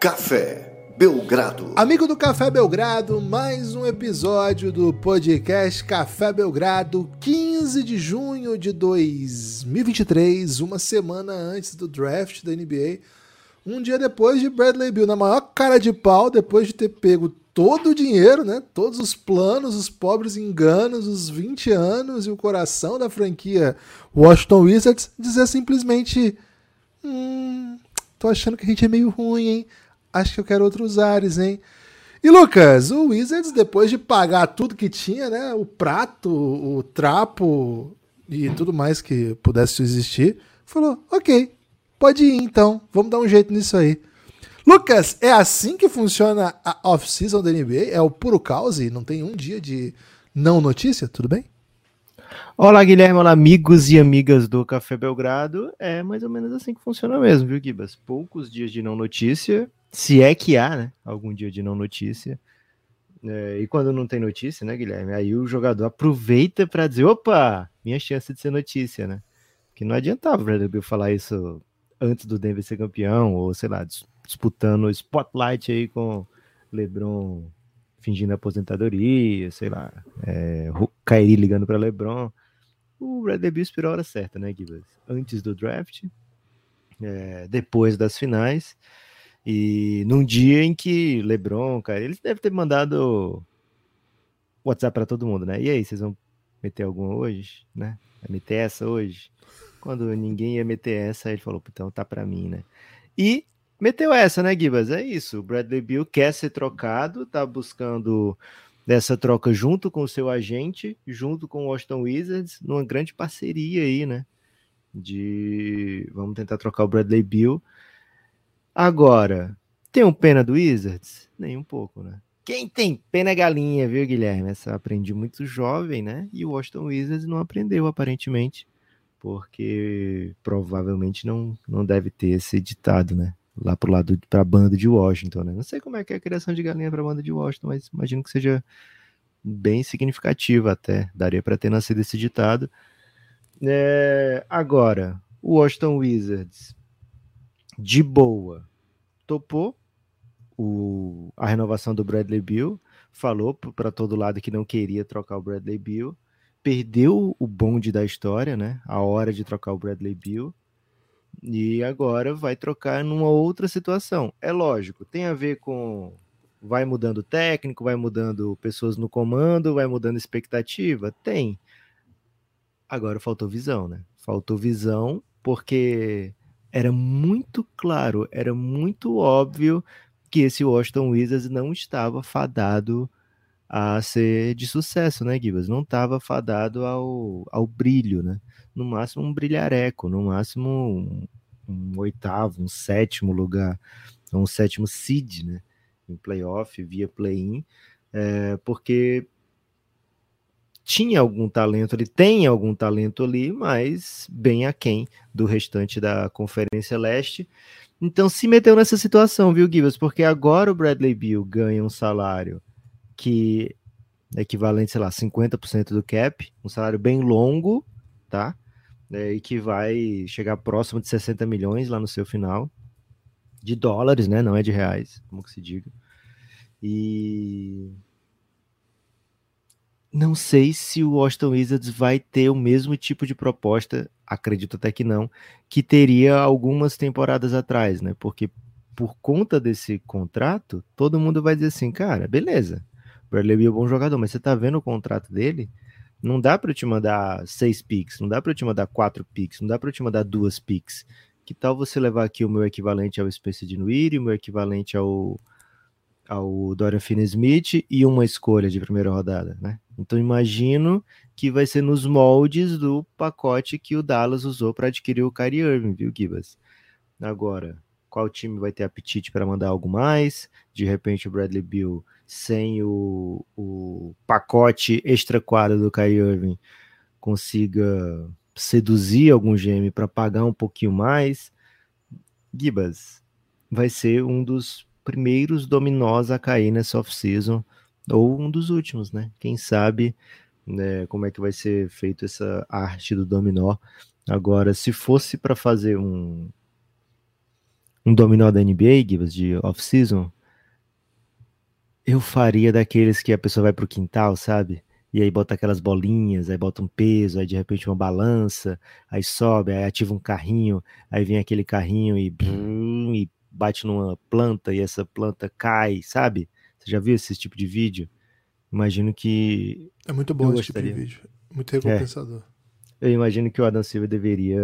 Café Belgrado. Amigo do Café Belgrado, mais um episódio do podcast Café Belgrado, 15 de junho de 2023, uma semana antes do draft da NBA. Um dia depois de Bradley Bill, na maior cara de pau, depois de ter pego todo o dinheiro, né? Todos os planos, os pobres enganos, os 20 anos e o coração da franquia Washington Wizards, dizer simplesmente: Hum, tô achando que a gente é meio ruim, hein? Acho que eu quero outros ares, hein? E Lucas, o Wizards, depois de pagar tudo que tinha, né? O prato, o trapo e tudo mais que pudesse existir, falou: ok, pode ir então, vamos dar um jeito nisso aí. Lucas, é assim que funciona a off-season da NBA? É o puro caos e não tem um dia de não notícia? Tudo bem? Olá, Guilherme, olá, amigos e amigas do Café Belgrado. É mais ou menos assim que funciona mesmo, viu, Gibas? Poucos dias de não notícia, se é que há, né? Algum dia de não notícia. É, e quando não tem notícia, né, Guilherme? Aí o jogador aproveita para dizer: opa, minha chance de ser notícia, né? Que não adiantava o Bradley Bill falar isso antes do Denver ser campeão, ou sei lá, disputando o spotlight aí com LeBron fingindo aposentadoria, sei lá, é, Kairi ligando para LeBron. O Bradley Bill esperou a hora certa, né, Gibas? Antes do draft, é, depois das finais. E num dia em que LeBron, cara, eles devem ter mandado WhatsApp para todo mundo, né? E aí, vocês vão meter alguma hoje, né? Vai meter essa hoje? Quando ninguém ia meter essa, ele falou, então tá para mim, né? E meteu essa, né, Gibas? É isso. O Bradley Bill quer ser trocado, tá buscando dessa troca junto com o seu agente, junto com o Washington Wizards, numa grande parceria aí, né? De vamos tentar trocar o Bradley Bill Agora, tem um pena do Wizards? Nem um pouco, né? Quem tem pena é galinha, viu, Guilherme? Essa aprendi muito jovem, né? E o Washington Wizards não aprendeu, aparentemente, porque provavelmente não, não deve ter esse ditado, né? Lá pro lado, pra banda de Washington, né? Não sei como é que é a criação de galinha pra banda de Washington, mas imagino que seja bem significativa até. Daria para ter nascido esse ditado. É, agora, o Washington Wizards de boa, topou o, a renovação do Bradley Bill, falou para todo lado que não queria trocar o Bradley Bill, perdeu o bonde da história, né? A hora de trocar o Bradley Bill. E agora vai trocar numa outra situação. É lógico, tem a ver com vai mudando técnico, vai mudando pessoas no comando, vai mudando expectativa? Tem. Agora faltou visão, né? Faltou visão porque era muito claro, era muito óbvio que esse Washington Wizards não estava fadado a ser de sucesso, né, Gibas? Não estava fadado ao, ao brilho, né? No máximo um brilhareco, no máximo um, um oitavo, um sétimo lugar, um sétimo seed, né? Em playoff, via play-in, é, porque tinha algum talento, ele tem algum talento ali, mas bem aquém do restante da Conferência Leste. Então se meteu nessa situação, viu, Gibas? Porque agora o Bradley Bill ganha um salário que é equivalente, sei lá, 50% do cap, um salário bem longo, tá? É, e que vai chegar próximo de 60 milhões lá no seu final, de dólares, né? Não é de reais, como que se diga. E não sei se o Washington Wizards vai ter o mesmo tipo de proposta, acredito até que não, que teria algumas temporadas atrás, né? Porque por conta desse contrato, todo mundo vai dizer assim, cara, beleza, Bradley Beal é um bom jogador, mas você tá vendo o contrato dele? Não dá para eu te mandar seis picks, não dá para eu te mandar quatro picks, não dá para eu te mandar duas picks. Que tal você levar aqui o meu equivalente ao Spencer Dinwiddie, o meu equivalente ao ao Dorian Finney-Smith e uma escolha de primeira rodada, né? Então imagino que vai ser nos moldes do pacote que o Dallas usou para adquirir o Kyrie Irving, viu, Gibas? Agora, qual time vai ter apetite para mandar algo mais? De repente o Bradley Bill sem o, o pacote extra quadro do Kyrie Irving consiga seduzir algum GM para pagar um pouquinho mais. Gibas, vai ser um dos primeiros dominós a cair nessa off-season ou um dos últimos, né? Quem sabe né, como é que vai ser feito essa arte do dominó. Agora, se fosse para fazer um, um dominó da NBA, Gibas, de off-season, eu faria daqueles que a pessoa vai pro quintal, sabe? E aí bota aquelas bolinhas, aí bota um peso, aí de repente uma balança, aí sobe, aí ativa um carrinho, aí vem aquele carrinho e, brum, e bate numa planta e essa planta cai, sabe? Você já viu esse tipo de vídeo? Imagino que. É muito bom esse tipo de vídeo. Muito recompensador. É. Eu imagino que o Adam Silva deveria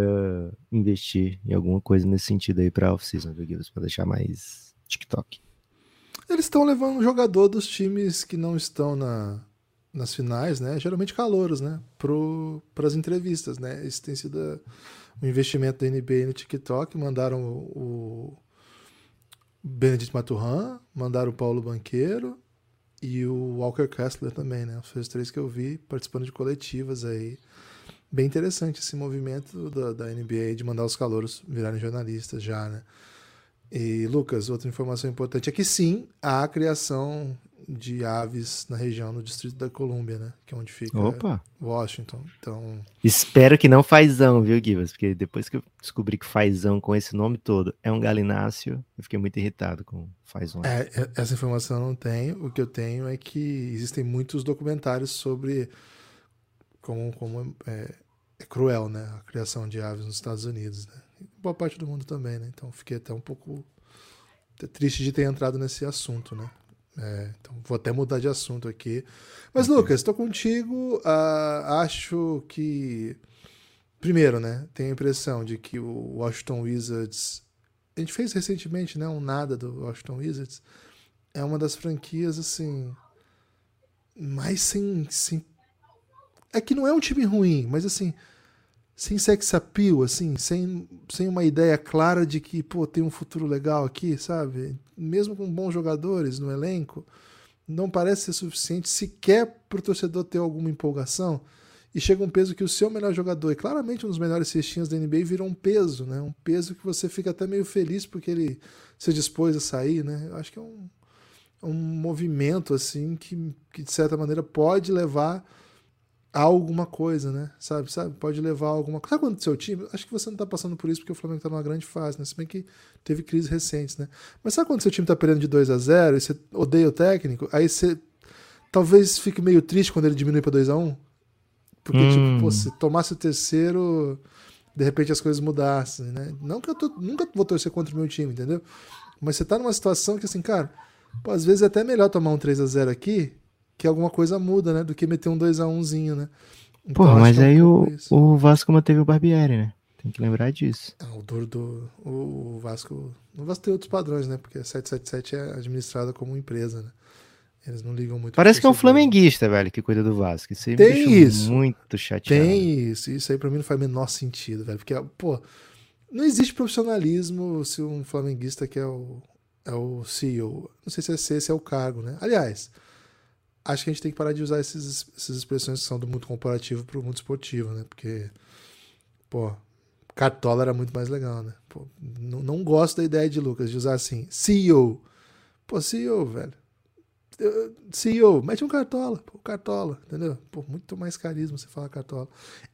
investir em alguma coisa nesse sentido aí pra off-season, Pra deixar mais TikTok. Eles estão levando um jogador dos times que não estão na, nas finais, né? Geralmente calouros, né? Para as entrevistas, né? Esse tem sido o investimento da NBA no TikTok. Mandaram o, o Benedict Maturhan, mandaram o Paulo Banqueiro e o Walker Kessler também, né? Os três que eu vi participando de coletivas aí. Bem interessante esse movimento da, da NBA de mandar os calouros virarem jornalistas já, né? E, Lucas, outra informação importante é que sim, há a criação de aves na região, no Distrito da Colômbia, né? Que é onde fica Opa. Washington. Então... Espero que não fazão, viu, Givas? Porque depois que eu descobri que fazão com esse nome todo é um galináceo, eu fiquei muito irritado com fazão. É, é, essa informação eu não tenho. O que eu tenho é que existem muitos documentários sobre como, como é, é cruel, né? A criação de aves nos Estados Unidos, né? boa parte do mundo também, né? Então fiquei até um pouco triste de ter entrado nesse assunto, né? É, então vou até mudar de assunto aqui. Mas, okay. Lucas, estou contigo. Uh, acho que. Primeiro, né? Tenho a impressão de que o Washington Wizards. A gente fez recentemente, né? Um nada do Washington Wizards. É uma das franquias, assim. Mais sem. sem... É que não é um time ruim, mas assim sem sex appeal, assim, sem, sem uma ideia clara de que, pô, tem um futuro legal aqui, sabe? Mesmo com bons jogadores no elenco, não parece ser suficiente sequer para o torcedor ter alguma empolgação. E chega um peso que o seu melhor jogador, e claramente um dos melhores cestinhas da NBA, virou um peso, né? Um peso que você fica até meio feliz porque ele se dispôs a sair, né? Eu acho que é um, um movimento, assim, que, que de certa maneira pode levar a alguma coisa, né? Sabe, sabe? Pode levar a alguma coisa. Sabe quando o seu time? Acho que você não está passando por isso porque o Flamengo está numa grande fase, né? Se bem que teve crises recentes, né? Mas sabe quando seu time está perdendo de 2 a 0 e você odeia o técnico? Aí você talvez fique meio triste quando ele diminui para 2 a 1 Porque, hum. tipo, pô, se tomasse o terceiro, de repente as coisas mudassem, né? Não que eu tô, nunca vou torcer contra o meu time, entendeu? Mas você tá numa situação que, assim, cara, pô, às vezes é até melhor tomar um 3 a 0 aqui que alguma coisa muda, né? Do que meter um 2x1zinho, né? Então, Porra, mas é aí o, o Vasco manteve o Barbieri, né? Tem que lembrar disso. Ah, o duro do. O Vasco. O Vasco tem outros padrões, né? Porque a 777 é administrada como empresa, né? Eles não ligam muito. Parece que é um flamenguista, velho, que cuida do Vasco. Isso aí tem me isso. muito chateado. Tem isso. Isso aí pra mim não faz o menor sentido, velho. Porque, pô, não existe profissionalismo se um flamenguista que é o, é o CEO. Não sei se esse, esse é o cargo, né? Aliás, acho que a gente tem que parar de usar esses, essas expressões que são do mundo comparativo para o mundo esportivo, né? Porque, pô, Cartola era muito mais legal, né? Pô, não, não gosto da ideia de Lucas de usar assim, CEO. Pô, CEO, velho. CEO, mete um cartola, pô, cartola, entendeu? Pô, muito mais carisma você falar cartola.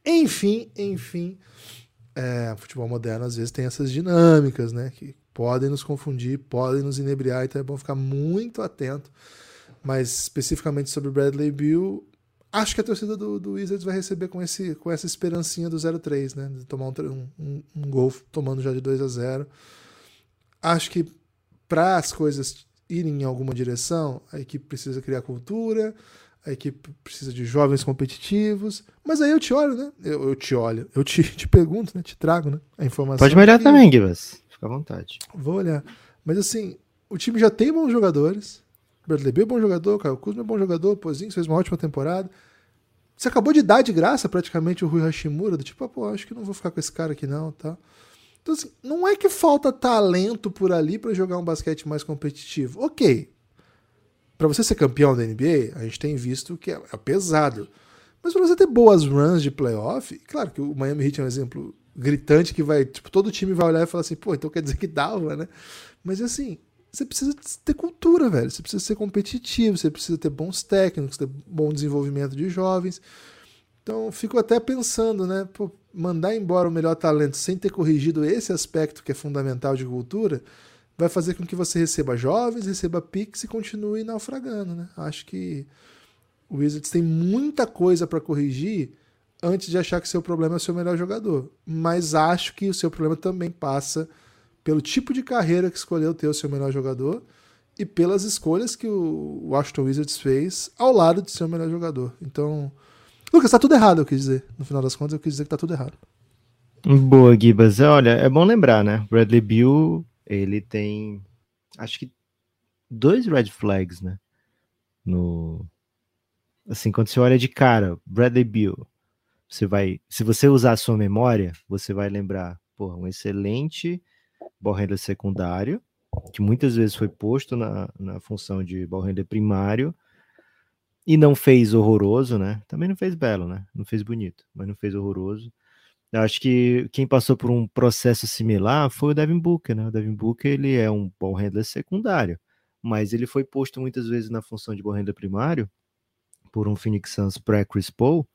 Enfim, enfim, é, futebol moderno às vezes tem essas dinâmicas, né? Que podem nos confundir, podem nos inebriar, então é bom ficar muito atento mas especificamente sobre Bradley Bill, acho que a torcida do, do Wizards vai receber com, esse, com essa esperancinha do 0-3, né? De tomar um, um, um gol tomando já de 2 a 0 Acho que para as coisas irem em alguma direção, a equipe precisa criar cultura, a equipe precisa de jovens competitivos. Mas aí eu te olho, né? Eu, eu te olho, eu te, te pergunto, né? Te trago né? a informação. Pode melhorar também, Gibas. Fica à vontade. Vou olhar. Mas assim, o time já tem bons jogadores. Bradley Beal é bom jogador, Caio Kuzma é bom jogador, Pozinho fez uma ótima temporada. Você acabou de dar de graça praticamente o Rui Hashimura, do tipo, ah, pô, acho que não vou ficar com esse cara aqui não, tá? Então, assim, não é que falta talento por ali para jogar um basquete mais competitivo. Ok. Para você ser campeão da NBA, a gente tem visto que é, é pesado. Mas para você ter boas runs de playoff, claro que o Miami Heat é um exemplo gritante que vai, tipo, todo time vai olhar e falar assim, pô, então quer dizer que dava, né? Mas assim, você precisa ter cultura, velho. Você precisa ser competitivo, você precisa ter bons técnicos, ter bom desenvolvimento de jovens. Então, fico até pensando, né? Pô, mandar embora o melhor talento sem ter corrigido esse aspecto que é fundamental de cultura, vai fazer com que você receba jovens, receba picks e continue naufragando, né? Acho que o Wizards tem muita coisa para corrigir antes de achar que seu problema é o seu melhor jogador. Mas acho que o seu problema também passa pelo tipo de carreira que escolheu ter o seu melhor jogador e pelas escolhas que o Washington Wizards fez ao lado de seu melhor jogador. Então, Lucas, tá tudo errado, eu quis dizer. No final das contas, eu quis dizer que tá tudo errado. Boa, Gibas. Olha, é bom lembrar, né? Bradley Bill, ele tem, acho que dois red flags, né? No, assim, quando você olha de cara, Bradley Bill, você vai, se você usar a sua memória, você vai lembrar, porra, um excelente ball handler secundário, que muitas vezes foi posto na, na função de ball handler primário, e não fez horroroso, né? Também não fez belo, né? Não fez bonito, mas não fez horroroso. Eu acho que quem passou por um processo similar foi o Devin Booker, né? O Devin Booker, ele é um ball handler secundário, mas ele foi posto muitas vezes na função de ball handler primário por um Phoenix Suns pré-Chris Paul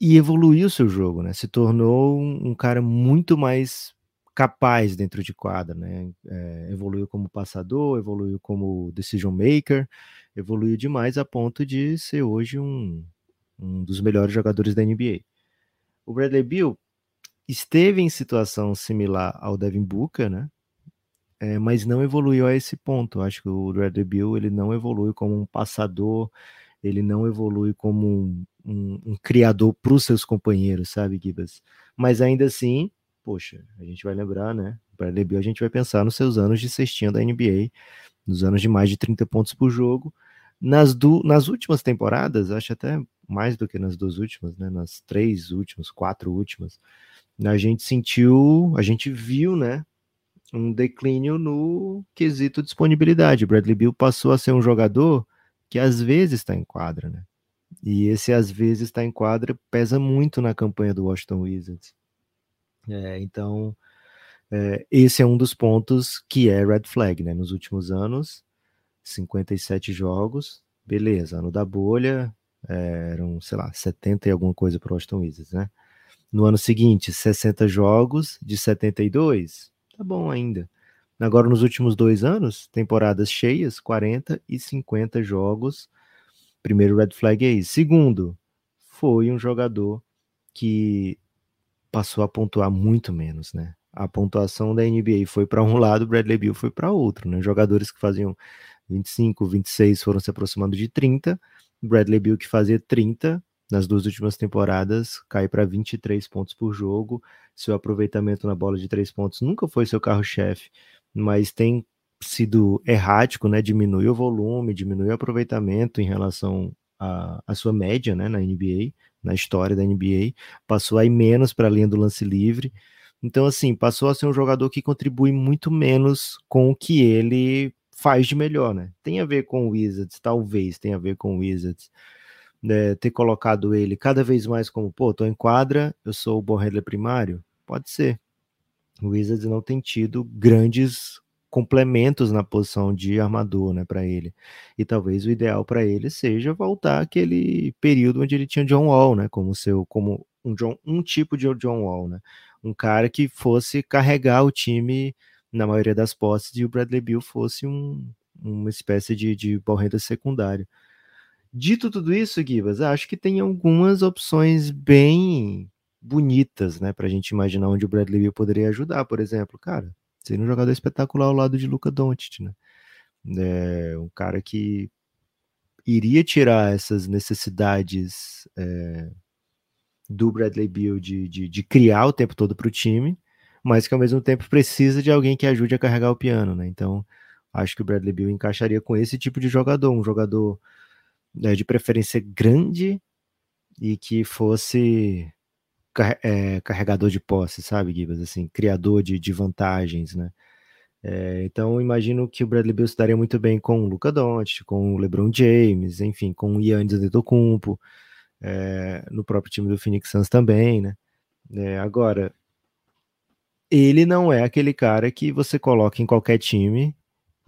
e evoluiu seu jogo, né? Se tornou um cara muito mais capaz dentro de quadra, né? É, evoluiu como passador, evoluiu como decision maker, evoluiu demais a ponto de ser hoje um, um dos melhores jogadores da NBA. O Bradley Beal esteve em situação similar ao Devin Booker, né? É, mas não evoluiu a esse ponto. Acho que o Bradley Beal ele não evolui como um passador, ele não evolui como um, um, um criador para os seus companheiros, sabe, Gibas? Mas ainda assim, poxa, a gente vai lembrar, né? Bradley Beal a gente vai pensar nos seus anos de cestinha da NBA, nos anos de mais de 30 pontos por jogo. Nas, nas últimas temporadas, acho até mais do que nas duas últimas, né? Nas três últimas, quatro últimas, a gente sentiu, a gente viu, né? Um declínio no quesito disponibilidade. Bradley Beal passou a ser um jogador que às vezes está em quadra, né? E esse às vezes está em quadra pesa muito na campanha do Washington Wizards. É, então, é, esse é um dos pontos que é red flag, né? Nos últimos anos, 57 jogos, beleza. Ano da bolha, é, eram, sei lá, 70 e alguma coisa para o Washington Wizards, né? No ano seguinte, 60 jogos de 72, tá bom ainda. Agora, nos últimos dois anos, temporadas cheias, 40 e 50 jogos. Primeiro red flag é isso. Segundo, foi um jogador que passou a pontuar muito menos, né? A pontuação da NBA foi para um lado, Bradley Beal foi para outro, né? Jogadores que faziam 25, 26 foram se aproximando de 30. Bradley Beal que fazia 30 nas duas últimas temporadas cai para 23 pontos por jogo. Seu aproveitamento na bola de três pontos nunca foi seu carro-chefe, mas tem sido errático, né? Diminui o volume, diminui o aproveitamento em relação à sua média, né? Na NBA, na história da NBA, passou aí menos para a linha do lance livre. Então, assim, passou a ser um jogador que contribui muito menos com o que ele faz de melhor, né? Tem a ver com o Wizards, talvez tenha a ver com o Wizards. Né, ter colocado ele cada vez mais como, pô, tô em quadra, eu sou o bom primário? Pode ser. O Wizards não tem tido grandes complementos na posição de armador, né, para ele. E talvez o ideal para ele seja voltar aquele período onde ele tinha John Wall, né, como seu como um John, um tipo de John Wall, né? Um cara que fosse carregar o time na maioria das posses e o Bradley Bill fosse um, uma espécie de, de borrenda secundário. Dito tudo isso, Gibas, acho que tem algumas opções bem bonitas, né, para a gente imaginar onde o Bradley Bill poderia ajudar, por exemplo, cara, Seria um jogador espetacular ao lado de Luca Doncic, né? É, um cara que iria tirar essas necessidades é, do Bradley Beal de, de, de, criar o tempo todo para o time, mas que ao mesmo tempo precisa de alguém que ajude a carregar o piano, né? Então, acho que o Bradley Beal encaixaria com esse tipo de jogador, um jogador né, de preferência grande e que fosse é, carregador de posse, sabe, Gibas? Assim, criador de, de vantagens, né? É, então, imagino que o Bradley Beal se daria muito bem com o Luca Doncic, com o LeBron James, enfim, com o Yannis Antetokounmpo, é, no próprio time do Phoenix Suns também, né? É, agora, ele não é aquele cara que você coloca em qualquer time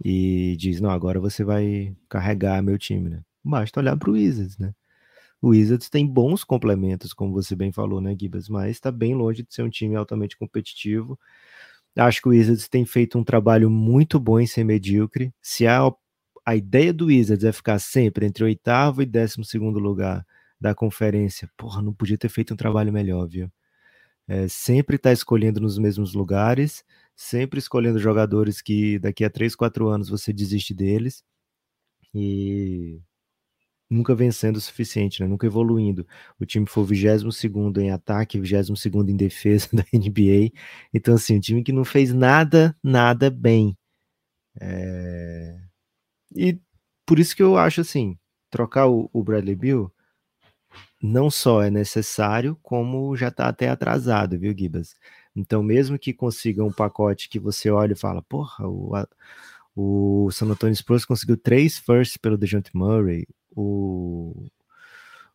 e diz, não, agora você vai carregar meu time, né? Basta olhar para o Wizards, né? O Wizards tem bons complementos, como você bem falou, né, Gibas? Mas está bem longe de ser um time altamente competitivo. Acho que o Wizards tem feito um trabalho muito bom em ser medíocre. Se a, a ideia do Wizards é ficar sempre entre oitavo e décimo segundo lugar da conferência, porra, não podia ter feito um trabalho melhor, viu? É, sempre está escolhendo nos mesmos lugares, sempre escolhendo jogadores que daqui a 3, 4 anos você desiste deles e nunca vencendo o suficiente, né? nunca evoluindo. O time foi o 22 em ataque, 22 em defesa da NBA. Então, assim, um time que não fez nada, nada bem. É... E por isso que eu acho assim: trocar o, o Bradley Bill não só é necessário, como já está até atrasado, viu, Gibas? Então, mesmo que consiga um pacote que você olha e fala, porra, o, a, o San Antonio Spurs conseguiu três firsts pelo DeJounte Murray, o,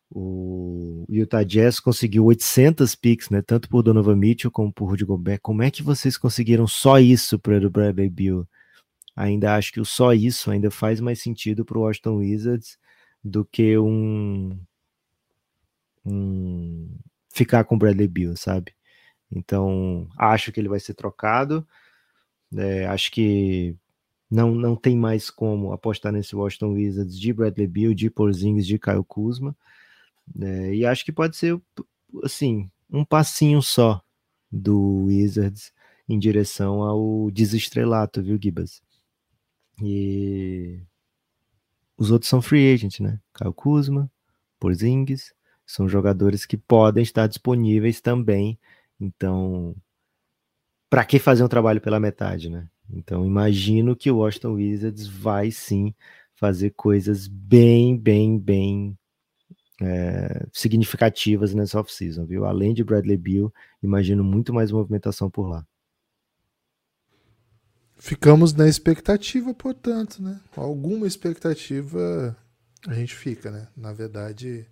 o Utah Jazz conseguiu 800 picks, né, tanto por Donovan Mitchell como por Rudy Gobert. Como é que vocês conseguiram só isso para o Bradley Bill? Ainda acho que o só isso ainda faz mais sentido para o Washington Wizards do que um um, ficar com o Bradley Bill, sabe? Então, acho que ele vai ser trocado. É, acho que não, não tem mais como apostar nesse Washington Wizards de Bradley Bill, de Porzingis, de Kyle Kuzma. É, e acho que pode ser, assim, um passinho só do Wizards em direção ao desestrelato, viu, Gibas? E os outros são free agent, né? Kyle Kuzma, Porzingis, são jogadores que podem estar disponíveis também. Então, para que fazer um trabalho pela metade, né? Então, imagino que o Washington Wizards vai sim fazer coisas bem, bem, bem é, significativas nessa off-season, viu? Além de Bradley Beal, imagino muito mais movimentação por lá. Ficamos na expectativa, portanto, né? Alguma expectativa a gente fica, né? Na verdade,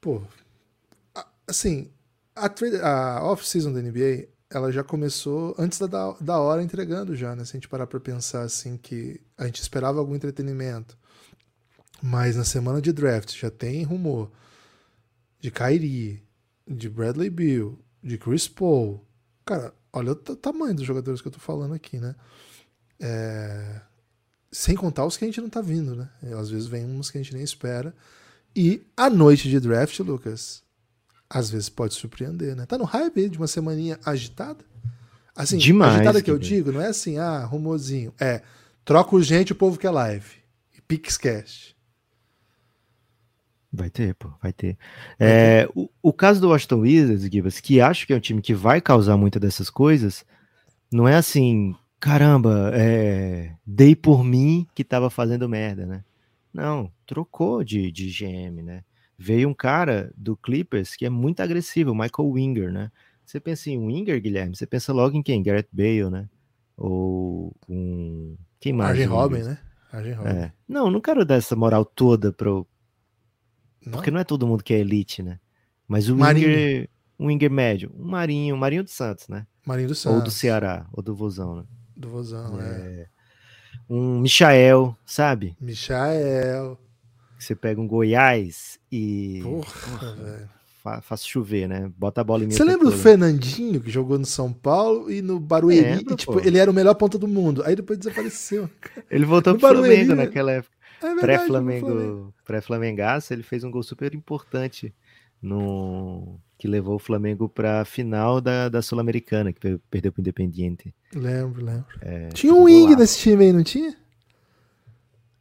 pô, assim, a, a off-season da NBA, ela já começou antes da, da hora entregando já, né? Se a gente parar pra pensar, assim, que a gente esperava algum entretenimento, mas na semana de draft já tem rumor de Kyrie, de Bradley Bill, de Chris Paul. Cara, olha o tamanho dos jogadores que eu tô falando aqui, né? É... Sem contar os que a gente não tá vindo, né? Às vezes vem uns que a gente nem espera. E a noite de draft, Lucas, às vezes pode surpreender, né? Tá no hype de uma semaninha agitada? Assim, Demais, agitada que, que eu digo, não é assim, ah, rumorzinho. É, troca urgente o povo que é live. E Pixcast. Vai ter, pô, vai ter. É. O, o, caso do Washington Wizards, Gibas, que acho que é um time que vai causar muita dessas coisas, não é assim, caramba, é, dei por mim que tava fazendo merda, né? Não, trocou de, de GM, né? Veio um cara do Clippers que é muito agressivo, Michael Winger, né? Você pensa em Winger, Guilherme, você pensa logo em quem? Garrett Bale, né? Ou um. Quem mais? Arjen Robin, né? Arjen Robin. É. Não, não quero dar essa moral toda pro. Não? Porque não é todo mundo que é elite, né? Mas o Marinho. Winger. Um Winger médio. Um Marinho, um Marinho do Santos, né? Marinho do Santos. Ou do Ceará, ou do Vozão, né? Do Vozão, é. é um Michael, sabe? Michael. Você pega um Goiás e. Porra, velho. Fa faz chover, né? Bota a bola em mim. Você lembra do Fernandinho, que jogou no São Paulo e no Barueri? Lembra, e, tipo, ele era o melhor ponta do mundo. Aí depois desapareceu. ele voltou no pro Barueri, Flamengo né? naquela época. É Pré-Flamengo, pré-Flamengaço, ele fez um gol super importante no que levou o Flamengo para a final da, da Sul-Americana, que perdeu para o Independiente. Lembro, lembro. É, tinha um wing nesse time aí, não tinha?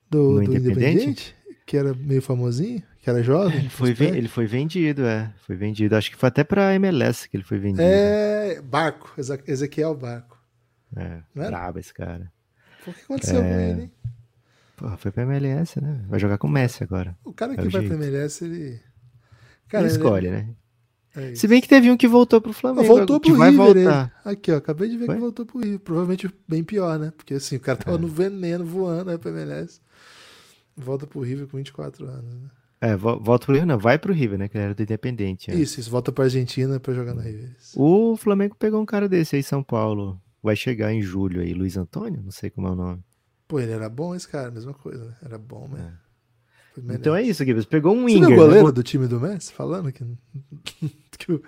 Do, do Independiente? Que era meio famosinho, que era jovem. Ele foi, ele foi vendido, é. Foi vendido. Acho que foi até para MLS que ele foi vendido. É, Barco, Ezequiel Barco. É, brabo esse cara. O que aconteceu é... com ele, hein? Pô, foi pra MLS, né? Vai jogar com o Messi agora. O cara é que é vai jeito. pra MLS, ele. Cara, ele escolhe, ele... né? É Se bem que teve um que voltou pro Flamengo. Voltou pro vai River. Voltar. Aqui, ó. Acabei de ver Foi? que voltou pro River. Provavelmente bem pior, né? Porque assim, o cara tava é. no veneno voando aí né, pra MLS. Volta pro River com 24 anos, né? É, volta pro River, não. Vai pro River, né? Que ele era do Independente. É. Isso, isso. Volta pra Argentina pra jogar no River. O Flamengo pegou um cara desse aí São Paulo. Vai chegar em julho aí. Luiz Antônio? Não sei como é o nome. Pô, ele era bom esse cara, mesma coisa, né? Era bom, né? Foi Menezes. Então é isso, Gibbs. Pegou um Você viu o né? goleiro do time do Messi falando que, que o,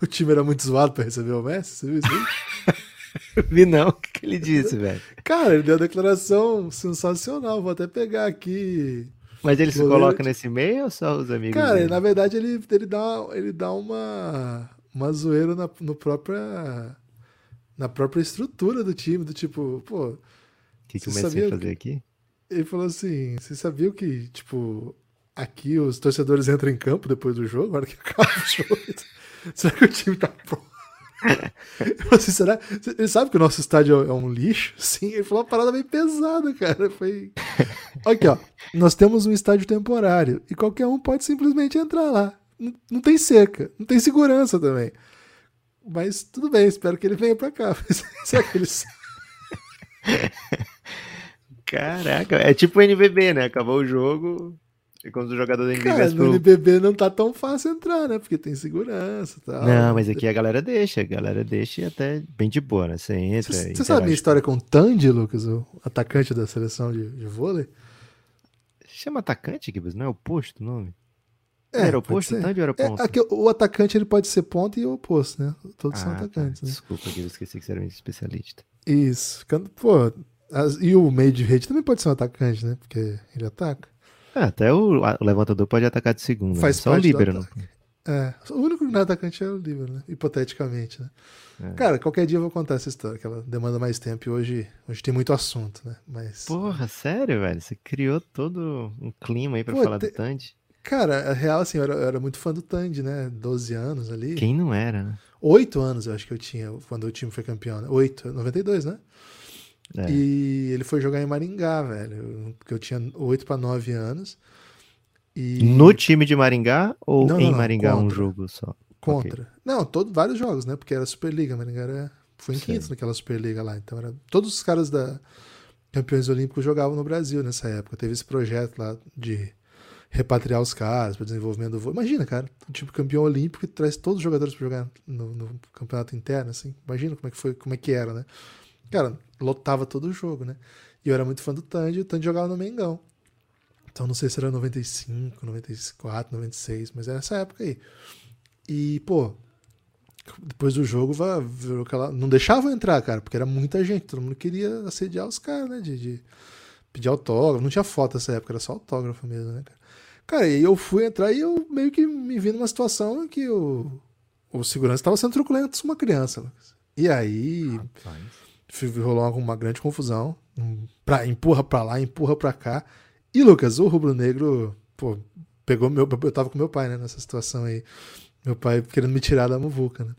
o time era muito zoado pra receber o Messi? Você viu isso aí? Vi não. O que, que ele disse, velho? Cara, ele deu uma declaração sensacional. Vou até pegar aqui. Mas ele se coloca nesse meio ou só os amigos Cara, dele? na verdade, ele, ele dá, ele dá uma, uma zoeira na, no própria, na própria estrutura do time, do tipo, pô, O que, que Você o Messi ia fazer aqui? ele falou assim, você sabia que, tipo, aqui os torcedores entram em campo depois do jogo, na hora que acaba o jogo? Será que o time tá pronto? Assim, será? Ele sabe que o nosso estádio é um lixo? Sim, ele falou uma parada bem pesada, cara. Foi. Aqui, ó. Nós temos um estádio temporário e qualquer um pode simplesmente entrar lá. Não, não tem cerca, não tem segurança também. Mas tudo bem, espero que ele venha pra cá. Será que ele Caraca, é tipo o NBB, né? Acabou o jogo e quando o jogador do NBB Cara, no pro... NBB não tá tão fácil entrar, né? Porque tem segurança e tal. Não, mas aqui a galera deixa, a galera deixa e até bem de boa, né? Você entra. Você sabe a minha história com o Tandy, Lucas, o atacante da seleção de, de vôlei? Chama atacante, Gibbs, não é oposto o nome? É, era oposto. Tandy ou era É, ponta? aqui, o atacante ele pode ser ponta e o oposto, né? Todos são Ah, tá. atacantes, né? Desculpa, Gibbs, esqueci que você era um especialista. Isso. Pô, as- e o meio de rede também pode ser um atacante, né? Porque ele ataca. Ah, até o, o levantador pode atacar de segunda. Faz né? Só o líbero. Não... ataque. É, o único que não é atacante é o Líbero, né? Hipoteticamente, né? É. Cara, qualquer dia eu vou contar essa história, que ela demanda mais tempo e hoje, hoje tem muito assunto, né? Mas. Porra, sério, velho? Você criou todo um clima aí pra Pô, falar te- do Tandy? Cara, a real, assim, eu era, eu era muito fã do Tandy, né? 12 anos ali. Quem não era, né? Oito anos eu acho que eu tinha quando o time foi campeão, né? Oito, 92, né? É. E ele foi jogar em Maringá, velho. Porque eu tinha oito para nove anos. E No time de Maringá ou Não, em não, não, Maringá um contra. jogo só? contra. Não, todo, vários jogos, né? Porque era Superliga. Maringá era, foi em quinto naquela Superliga lá. Então era, todos os caras da campeões olímpicos jogavam no Brasil nessa época. Teve esse projeto lá de repatriar os caras para desenvolvimento do vôlei. Imagina, cara, um tipo campeão olímpico que traz todos os jogadores para jogar no, no campeonato interno, assim. Imagina como é que foi, como é que era, né? Cara, lotava todo o jogo, né? E eu era muito fã do Tandy, o Tandy jogava no Mengão. Então não sei se era 95, 94, 96, mas era essa época aí. E, pô, depois do jogo. Não deixavam entrar, cara, porque era muita gente. Todo mundo queria assediar os caras, né? De, de pedir autógrafo. Não tinha foto nessa época, era só autógrafo mesmo, né, cara? Cara, e eu fui entrar e eu meio que me vi numa situação em que o, o segurança estava sendo truculento com uma criança, Lucas. E aí fi- rolou uma, grande confusão. Um, Pra, empurra pra lá, empurra pra cá. E, Lucas, o rubro-negro, pô, pegou meu. Eu tava com meu pai, né, nessa situação aí. Meu pai querendo me tirar da muvuca, né?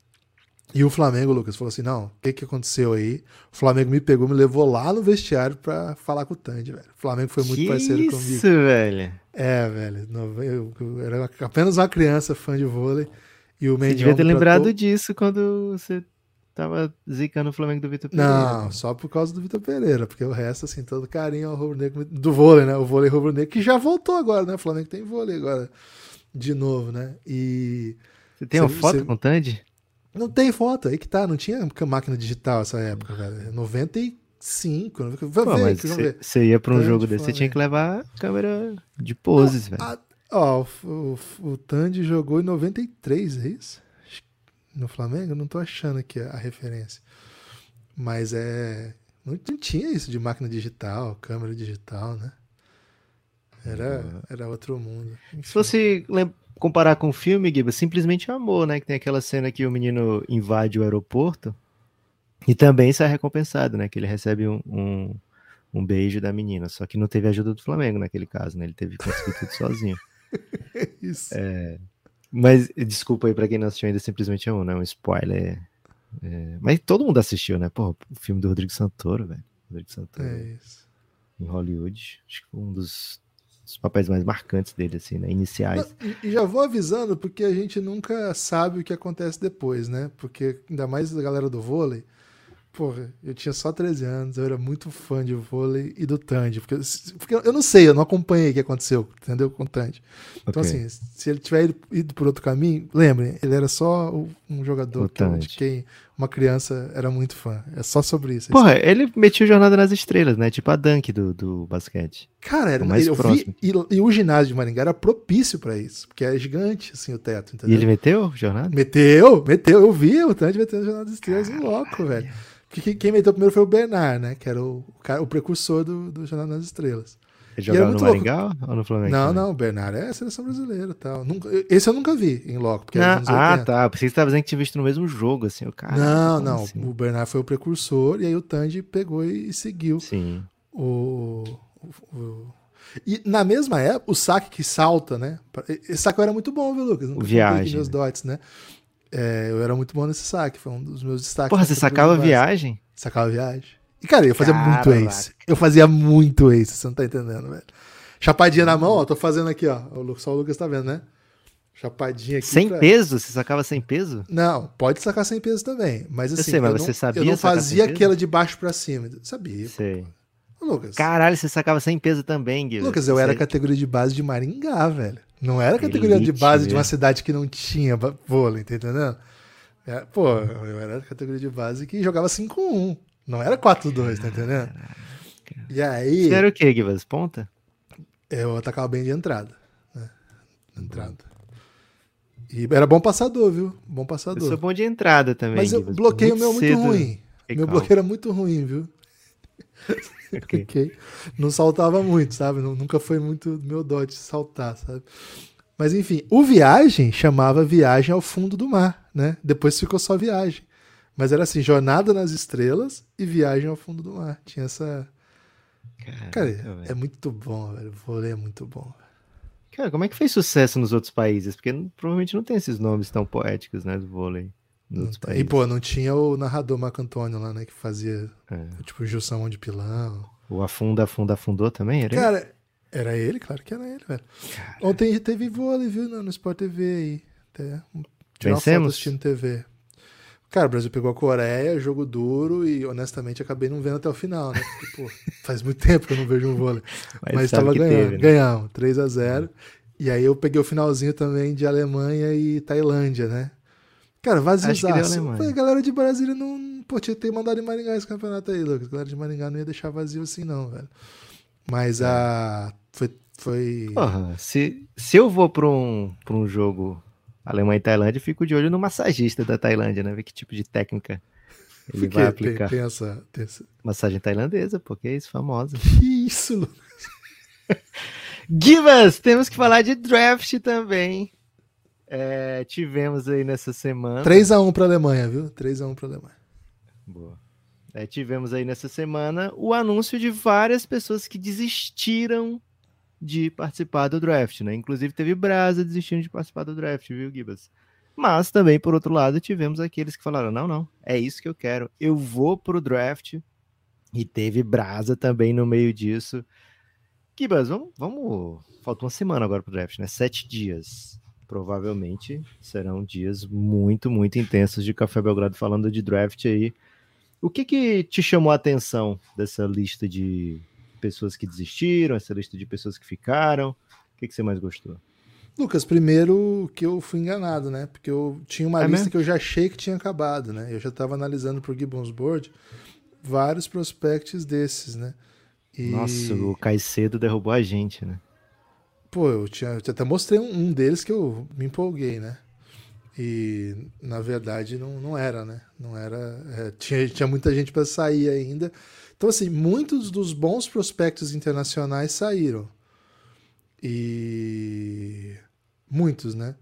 E o Flamengo, Lucas, falou assim: não, o que que aconteceu aí? O Flamengo me pegou, me levou lá no vestiário pra falar com o Tandy, velho. O Flamengo foi muito que parceiro isso, comigo. velho. É, velho. Eu, eu era apenas uma criança fã de vôlei. E o Você Mendião devia ter lembrado tratou- disso quando você tava zicando o Flamengo do Vitor Pereira. Não, só por causa do Vitor Pereira, porque o resto, assim, todo carinho ao rubro-negro do vôlei, né? O vôlei rubro-negro, que já voltou agora, né? O Flamengo tem vôlei agora de novo, né? E Você tem uma Você- foto você- com o Tandy? não tem foto, aí que tá, não tinha máquina digital essa época, velho. 95, vai Pô, ver mas você ia pra um Tandy, jogo desse, você tinha que levar a câmera de poses, velho. Ó, o, o, o Tandy jogou em 93, é isso? No Flamengo? Eu Não tô achando aqui a, a referência. Mas é. Não, não tinha isso de máquina digital, câmera digital, né? Era, era outro mundo. Se Enfim. fosse lem- comparar com o filme, Giba, simplesmente amor, né? Que tem aquela cena que o menino invade o aeroporto e também sai recompensado, né? Que ele recebe um, um, um beijo da menina. Só que não teve ajuda do Flamengo naquele caso, né? Ele teve que conseguir tudo sozinho. Isso. Mas desculpa aí pra quem não assistiu ainda, simplesmente amor, né? Um spoiler. É, Mas todo mundo assistiu, né? Pô, o filme do Rodrigo Santoro, velho. Rodrigo Santoro É isso. em Hollywood. Acho que foi um dos, dos papéis mais marcantes dele, assim, né? Iniciais. E já vou avisando, porque a gente nunca sabe o que acontece depois, né? Porque ainda mais a galera do vôlei. Porra, eu tinha só 13 anos, eu era muito fã de vôlei e do Tandy. Porque, porque eu não sei, eu não acompanhei o que aconteceu, entendeu? Com o Tandy. Então, Ok. assim, se ele tiver ido, ido por outro caminho, lembrem, ele era só um jogador que, de quem uma criança era muito fã. É só sobre isso. Porra, ele metia Jornada nas Estrelas, né? Tipo a Dunk do, do basquete. Cara, era O mais eu próximo. vi, e, e o ginásio de Maringá era propício pra isso, porque é gigante assim o teto, E entendeu? ele meteu Jornada? Meteu, meteu, eu vi o Tandy metendo o Jornal das Estrelas em loco, velho. Porque quem- meteu primeiro foi o Bernard, né? Que era o, o, o precursor do, do Jornal das Estrelas. Ele E jogava no muito louco. Maringá ou no Flamengo? não, também? não, o Bernard é a seleção brasileira e tal. Nunca, esse eu nunca vi em loco, porque era Não, ah, 80. tá. Pensei que você tava dizendo que tinha visto no mesmo jogo, assim, o cara. Não, não. assim? O Bernard foi o precursor e aí o Tandy pegou e seguiu Sim. o, o- o- E na mesma época, o saque que salta, né? Esse saque era muito bom, viu, Lucas? Nunca Viagem, né? dots, né? É, eu era muito bom nesse saque, foi um dos meus destaques. Porra, você sacava viagem? Sacava viagem. E, cara, eu fazia Caraca. muito ace. Eu fazia muito ace, você não tá entendendo, velho. Chapadinha na mão, ó, tô fazendo aqui, ó. Só o Lucas tá vendo, né? Chapadinha aqui. Sem pra- peso? Você sacava sem peso? Não, pode sacar sem peso também. Mas assim, sei, mas eu, você não, sabia eu não fazia aquela de baixo pra cima. Sabia. Sei. Ô, Lucas. Caralho, você sacava sem peso também, Guilherme. Lucas, eu era Você- categoria de base de Maringá, velho. Não era categoria de Elite base de uma mesmo. cidade que não tinha vôlei, tá entendendo? É, pô, eu era categoria de base que jogava 5-1. Não era 4-2, tá entendendo? E aí, Você era o quê, Givas? Ponta? eu atacava bem de entrada. Né? Entrada. E era bom passador, viu? Bom Eu passador. sou bom de entrada também, Mas eu Givas. bloqueio meu muito cedo. ruim. Fiquei Meu calmo. bloqueio era muito ruim, viu? Ok. Ok. Não saltava muito, sabe? Nunca foi muito meu dote saltar, sabe? Mas enfim, o Viagem chamava Viagem ao Fundo do Mar, né? Depois ficou só Viagem. Mas era assim, Jornada nas Estrelas e Viagem ao Fundo do Mar. Tinha essa... Cara, Caraca, é velho. muito bom, velho. O vôlei é muito bom. Cara, como é que fez sucesso nos outros países? Porque provavelmente não tem esses nomes tão poéticos, né, do vôlei E, países. pô, não tinha o narrador Marco Antônio lá, né? Que fazia, É. tipo, o Gilson de Pilão. O Afunda, Afunda, Afundou também? Era ele? Cara, era ele? Claro que era ele, velho. Ontem teve vôlei, viu, no, Sport TV aí. Até tirar foto Vencemos? assistindo TV. Cara, o Brasil pegou a Coreia, jogo duro e honestamente acabei não vendo até o final, né? Porque, pô, faz muito tempo que eu não vejo um vôlei. Mas, sabe tava ganhando. teve, né? Ganhamos, 3 a 0 E aí eu peguei o finalzinho também de Alemanha e Tailândia, né? Cara, vaziozaço. Foi, A galera de Brasília não. Pô, tinha que ter mandado em Maringá esse campeonato aí, Lucas. A galera de Maringá não ia deixar vazio assim, não, velho. Mas a. Foi. foi... Porra, se, se eu vou pra um, pra um jogo Alemanha e Tailândia, fico de olho no massagista da Tailândia, né? Ver que tipo de técnica ele Por vai aplicar. Tem, tem essa, tem essa- Massagem tailandesa, porque é isso, famosa. Que isso, Lucas? Givas, temos que falar de draft também. É, tivemos aí nessa semana. 3x1 pra Alemanha, viu? 3x1 pra Alemanha. Boa. É, tivemos aí nessa semana o anúncio de várias pessoas que desistiram de participar do draft, né? Inclusive teve Brasa desistindo de participar do draft, viu, Gibas? Mas também, por outro lado, tivemos aqueles que falaram: não, não, é isso que eu quero, eu vou pro draft. E teve Brasa também no meio disso. Gibas, vamos, vamos. Falta uma semana agora pro draft, né? Sete dias. Provavelmente serão dias muito, muito intensos de Café Belgrado falando de draft aí. O que que te chamou a atenção dessa lista de pessoas que desistiram, essa lista de pessoas que ficaram? O que, que você mais gostou? Lucas, primeiro que eu fui enganado, né? Porque eu tinha uma É lista mesmo? que eu já achei que tinha acabado, né? Eu já estava analisando pro Gibbons Board vários prospects desses, né? E, Nossa, o Caicedo derrubou a gente, né? Pô, eu, tinha, eu até mostrei um, um deles que eu me empolguei, né? E na verdade não, não era, né? Não era. é, tinha, tinha muita gente para sair ainda. Então, assim, muitos dos bons prospectos internacionais saíram. E muitos, né?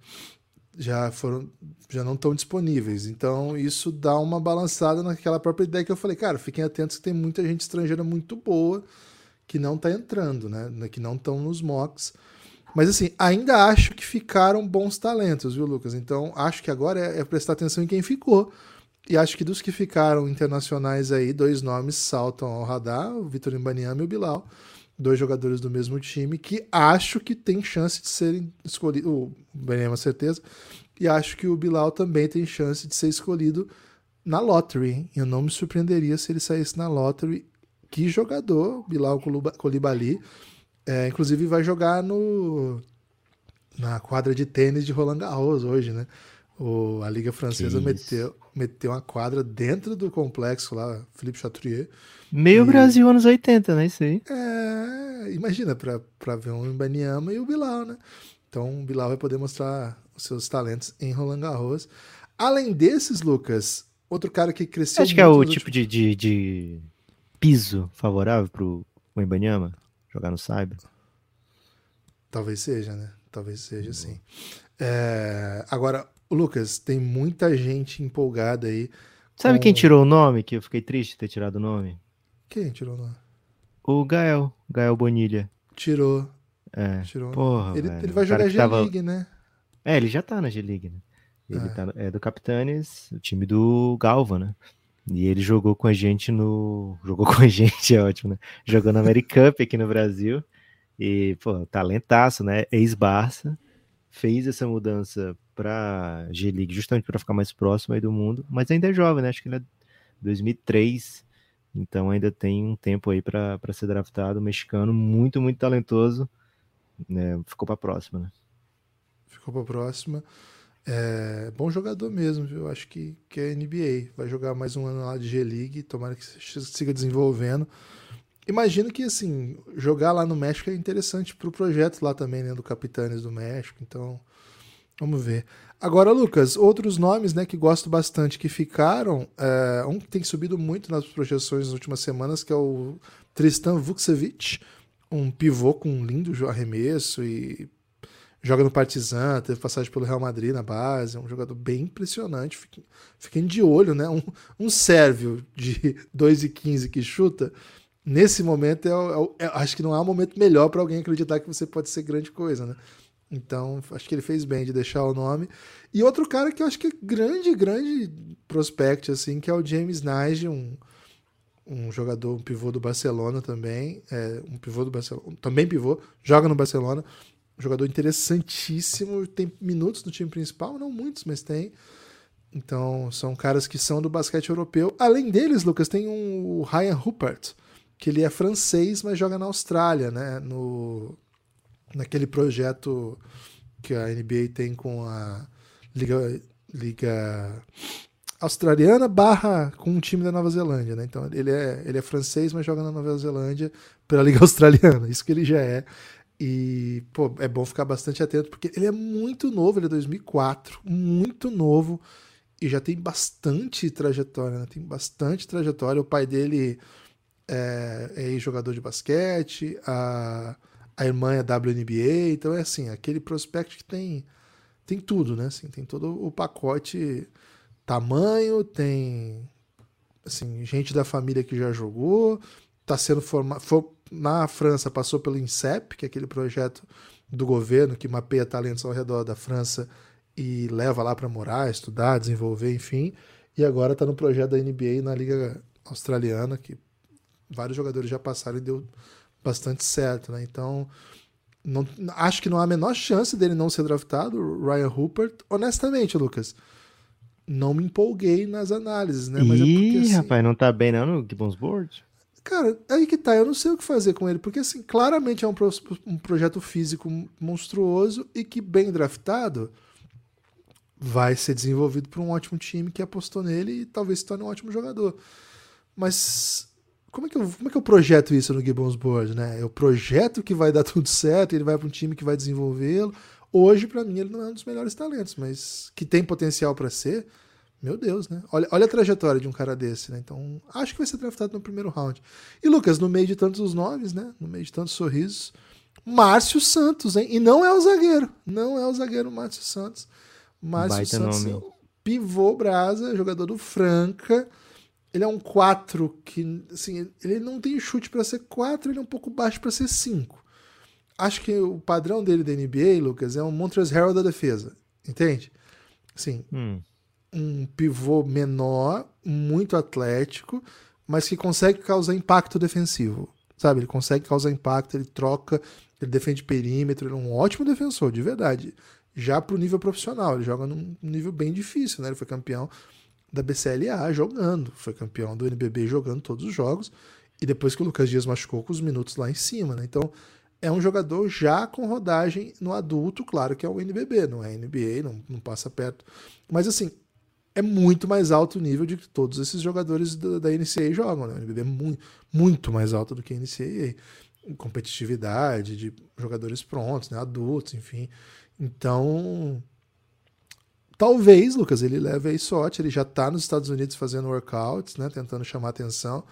Já foram, já não estão disponíveis. Então, isso dá uma balançada naquela própria ideia que eu falei, cara, fiquem atentos que tem muita gente estrangeira muito boa que não tá entrando, né? Que não estão nos mocks. Mas assim, ainda acho que ficaram bons talentos, viu, Lucas? Então, acho que agora é, é prestar atenção em quem ficou. E acho que dos que ficaram internacionais aí, dois nomes saltam ao radar, o Vitor Imbaniama e o Bilal. Dois jogadores do mesmo time que acho que tem chance de serem escolhidos. O Imbaniama, certeza. E acho que o Bilal também tem chance de ser escolhido na lottery. Hein? Eu não me surpreenderia se ele saísse na lottery. Que jogador, Bilal Colibali. É, inclusive vai jogar no na quadra de tênis de Roland Garros hoje, né? O, a Liga Francesa meteu, meteu uma quadra dentro do complexo lá, Philippe Chatrier. Meio e... Brasil anos 80, né? Isso aí. É, imagina, pra, pra ver um Ibaniama e o Bilal, né? Então o Bilal vai poder mostrar os seus talentos em Roland Garros. Além desses, Lucas, outro cara que cresceu. Acho que é o tipo últimos... de, de, de, piso favorável pro Ibaniama jogar no Cyber. Talvez seja, né? Talvez seja, uhum. sim. É... Agora, Lucas, tem muita gente empolgada aí. Sabe com... quem tirou o nome? Que eu fiquei triste de ter tirado o nome? Quem tirou o nome? O Gael, Gael Bonilha. Tirou. É. Tirou. Porra, ele, ele vai jogar G-League, tava... né? É, ele já tá na G-League, né? Ele é. Tá, é do Capitanes, o time do Galva, né? E ele jogou com a gente no. Jogou com a gente, é ótimo, né? Jogou na Americup aqui no Brasil. E, pô, talentaço, né? Ex-Barça. Fez essa mudança pra G-League justamente para ficar mais próximo aí do mundo. Mas ainda é jovem, né? Acho que ele é 2003. Então ainda tem um tempo aí para ser draftado. Mexicano, muito, muito talentoso. Né? Ficou para próxima, né? Ficou para próxima. É, bom jogador mesmo, viu? Acho que, que é NBA. Vai jogar mais um ano lá de G-League, tomara que siga desenvolvendo. Imagino que, assim, jogar lá no México é interessante para o projeto lá também, né? Do Capitães do México. Então, vamos ver. Agora, Lucas, outros nomes, né, que gosto bastante que ficaram. É, um que tem subido muito nas projeções nas últimas semanas, que é o Tristan Vukcevic, um pivô com um lindo arremesso e joga no Partizan, teve passagem pelo Real Madrid na base, é um jogador bem impressionante. Fiquem, fiquem de olho, né? Um, um sérvio de 2,15 que chuta, nesse momento, é, é, é, acho que não há um momento melhor para alguém acreditar que você pode ser grande coisa, né? Então, acho que ele fez bem de deixar o nome. E outro cara que eu acho que é grande, grande prospect, assim, que é o James Nige, um, um jogador, um pivô do Barcelona também, é, um pivô do Barcelona, também pivô, joga no Barcelona, jogador interessantíssimo, tem minutos no time principal, não muitos, mas tem. Então, são caras que são do basquete europeu. Além deles, Lucas, tem um, o Ryan Rupert, que ele é francês, mas joga na Austrália, né? No, naquele projeto que a NBA tem com a Liga, Liga Australiana barra com um time da Nova Zelândia, né? Então ele é, ele é francês, mas joga na Nova Zelândia pela Liga Australiana, isso que ele já é. E, pô, é bom ficar bastante atento, porque ele é muito novo, ele é 2004, muito novo, e já tem bastante trajetória, né? Tem bastante trajetória. O pai dele é, é jogador de basquete, a, a irmã é WNBA, então é assim, aquele prospect que tem, tem tudo, né? Assim, tem todo o pacote tamanho, tem assim, gente da família que já jogou, tá sendo formado na França passou pelo INSEP, que é aquele projeto do governo que mapeia talentos ao redor da França e leva lá para morar, estudar, desenvolver, enfim. E agora está no projeto da NBA na Liga Australiana, que vários jogadores já passaram e deu bastante certo, né? Então, não, acho que não há a menor chance dele não ser draftado, Ryan Rupert. Honestamente, Lucas, não me empolguei nas análises, né? Mas Ih, é porque, assim, rapaz, não tá bem não no Gibbons Board? Cara, aí que tá, eu não sei o que fazer com ele, porque assim, claramente é um, pro, um projeto físico monstruoso e que, bem draftado, vai ser desenvolvido por um ótimo time que apostou nele e talvez se torne um ótimo jogador. Mas como é que eu, como é que eu projeto isso no Gibbons Board, né? O projeto que vai dar tudo certo, ele vai para um time que vai desenvolvê-lo. Hoje, para mim, ele não é um dos melhores talentos, mas que tem potencial para ser. Meu Deus, né? Olha, olha a trajetória de um cara desse, né? Então, acho que vai ser draftado no primeiro round. E Lucas, no meio de tantos nomes, né? No meio de tantos sorrisos, Márcio Santos, hein? E não é o zagueiro. Não é o zagueiro Márcio Santos. Márcio Baita Santos, nome. pivô brasa, jogador do Franca. Ele é um 4 que, assim, ele não tem chute para ser 4, ele é um pouco baixo para ser 5. Acho que o padrão dele da NBA, Lucas, é um Montrezl Harrell da defesa. Entende? Sim. Hum um pivô menor, muito atlético, mas que consegue causar impacto defensivo. Sabe? Ele consegue causar impacto, ele troca, ele defende perímetro, ele é um ótimo defensor, de verdade. Já pro nível profissional, ele joga num nível bem difícil, né? Ele foi campeão da BCLA jogando, foi campeão do NBB jogando todos os jogos, e depois que o Lucas Dias machucou com os minutos lá em cima, né? Então, é um jogador já com rodagem no adulto, claro que é o NBB, não é NBA, não, não passa perto. Mas assim, é muito mais alto o nível de que todos esses jogadores da, da NCAA jogam. Né? O NBB é muito, muito mais alto do que a NCAA. Competitividade, de jogadores prontos, né? adultos, enfim. Então, talvez, Lucas, ele leve aí sorte. Ele já está nos Estados Unidos fazendo workouts, né? tentando chamar atenção.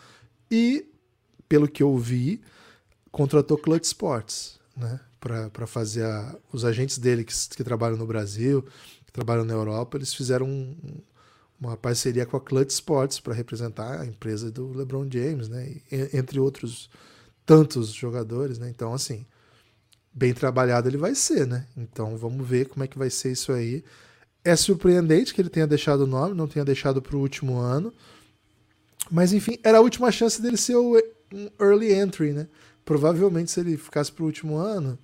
E, pelo que eu vi, contratou Clutch Sports, né? Para fazer a, os agentes dele que, que, trabalham no Brasil, trabalham na Europa, eles fizeram um, uma parceria com a Clutch Sports para representar a empresa do LeBron James, né? Entre outros tantos jogadores, né? Então, assim, bem trabalhado ele vai ser, né? Então, vamos ver como é que vai ser isso aí. É surpreendente que ele tenha deixado o nome, não tenha deixado para o último ano. Mas, enfim, era a última chance dele ser o um early entry, né? provavelmente se ele ficasse pro último ano,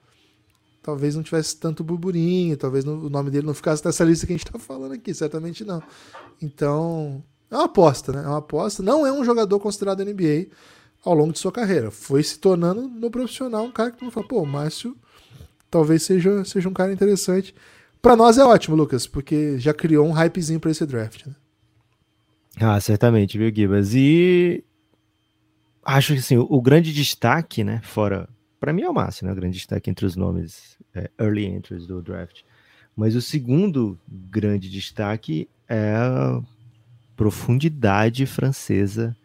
talvez não tivesse tanto burburinho, talvez não, o nome dele não ficasse nessa lista que a gente tá falando aqui, certamente não. Então, é uma aposta, né? É uma aposta. Não é um jogador considerado NBA ao longo de sua carreira. Foi se tornando no profissional um cara que tu fala, pô, o Márcio talvez seja, seja um cara interessante. Para nós é ótimo, Lucas, porque já criou um hypezinho para esse draft, né? Ah, certamente, viu, Gibas? E acho que assim, o, grande destaque, né, fora, para mim é o máximo, né, o grande destaque entre os nomes é, early entries do draft. Mas o segundo grande destaque é a profundidade francesa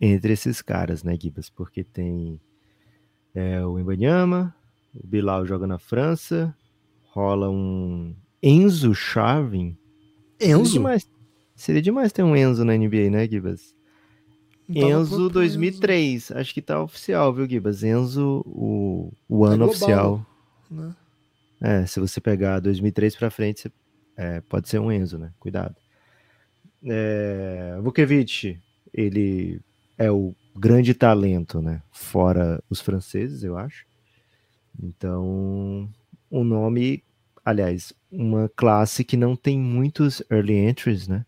entre esses caras, né, Gibas? Porque tem é, o Embanyama, o Bilal joga na França, rola um Enzo Charvin. Enzo? Seria demais, seria demais ter um Enzo na NBA, né, Gibas? Então, Enzo 2003, acho que tá oficial, viu, Gibas? Enzo, o, o ano é global, oficial. Né? É, se você pegar 2003 para frente, você, é, pode ser um Enzo, né? Cuidado. É, Vukovic, ele é o grande talento, né? Fora os franceses, eu acho. Então, um nome, aliás, uma classe que não tem muitos early entries, né?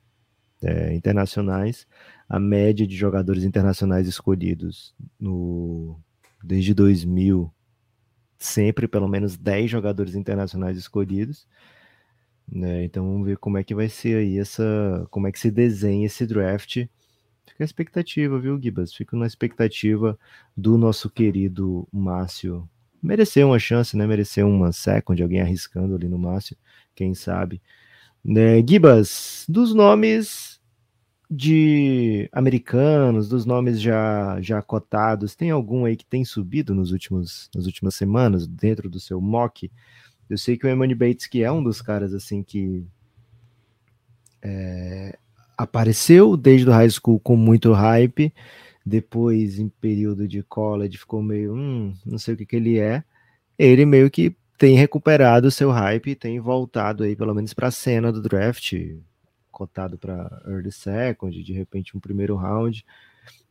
É, internacionais a média de jogadores internacionais escolhidos no desde 2000 sempre pelo menos 10 jogadores internacionais escolhidos. Né? Então vamos ver como é que vai ser aí essa, como é que se desenha esse draft. Fica a expectativa, viu, Gibas? Fica na expectativa do nosso querido Márcio merecer uma chance, né? Merecer uma second, alguém arriscando ali no Márcio, quem sabe. Né? Gibas, dos nomes de americanos, dos nomes já, já cotados, tem algum aí que tem subido nos últimos, nas últimas semanas dentro do seu mock? Eu sei que o Emmanuel Bates, que é um dos caras assim que é, apareceu desde o high school com muito hype, depois em período de college ficou meio, hum, não sei o que, que ele é. Ele meio que tem recuperado o seu hype, tem voltado aí pelo menos para a cena do draft, cotado para early second, de repente um primeiro round.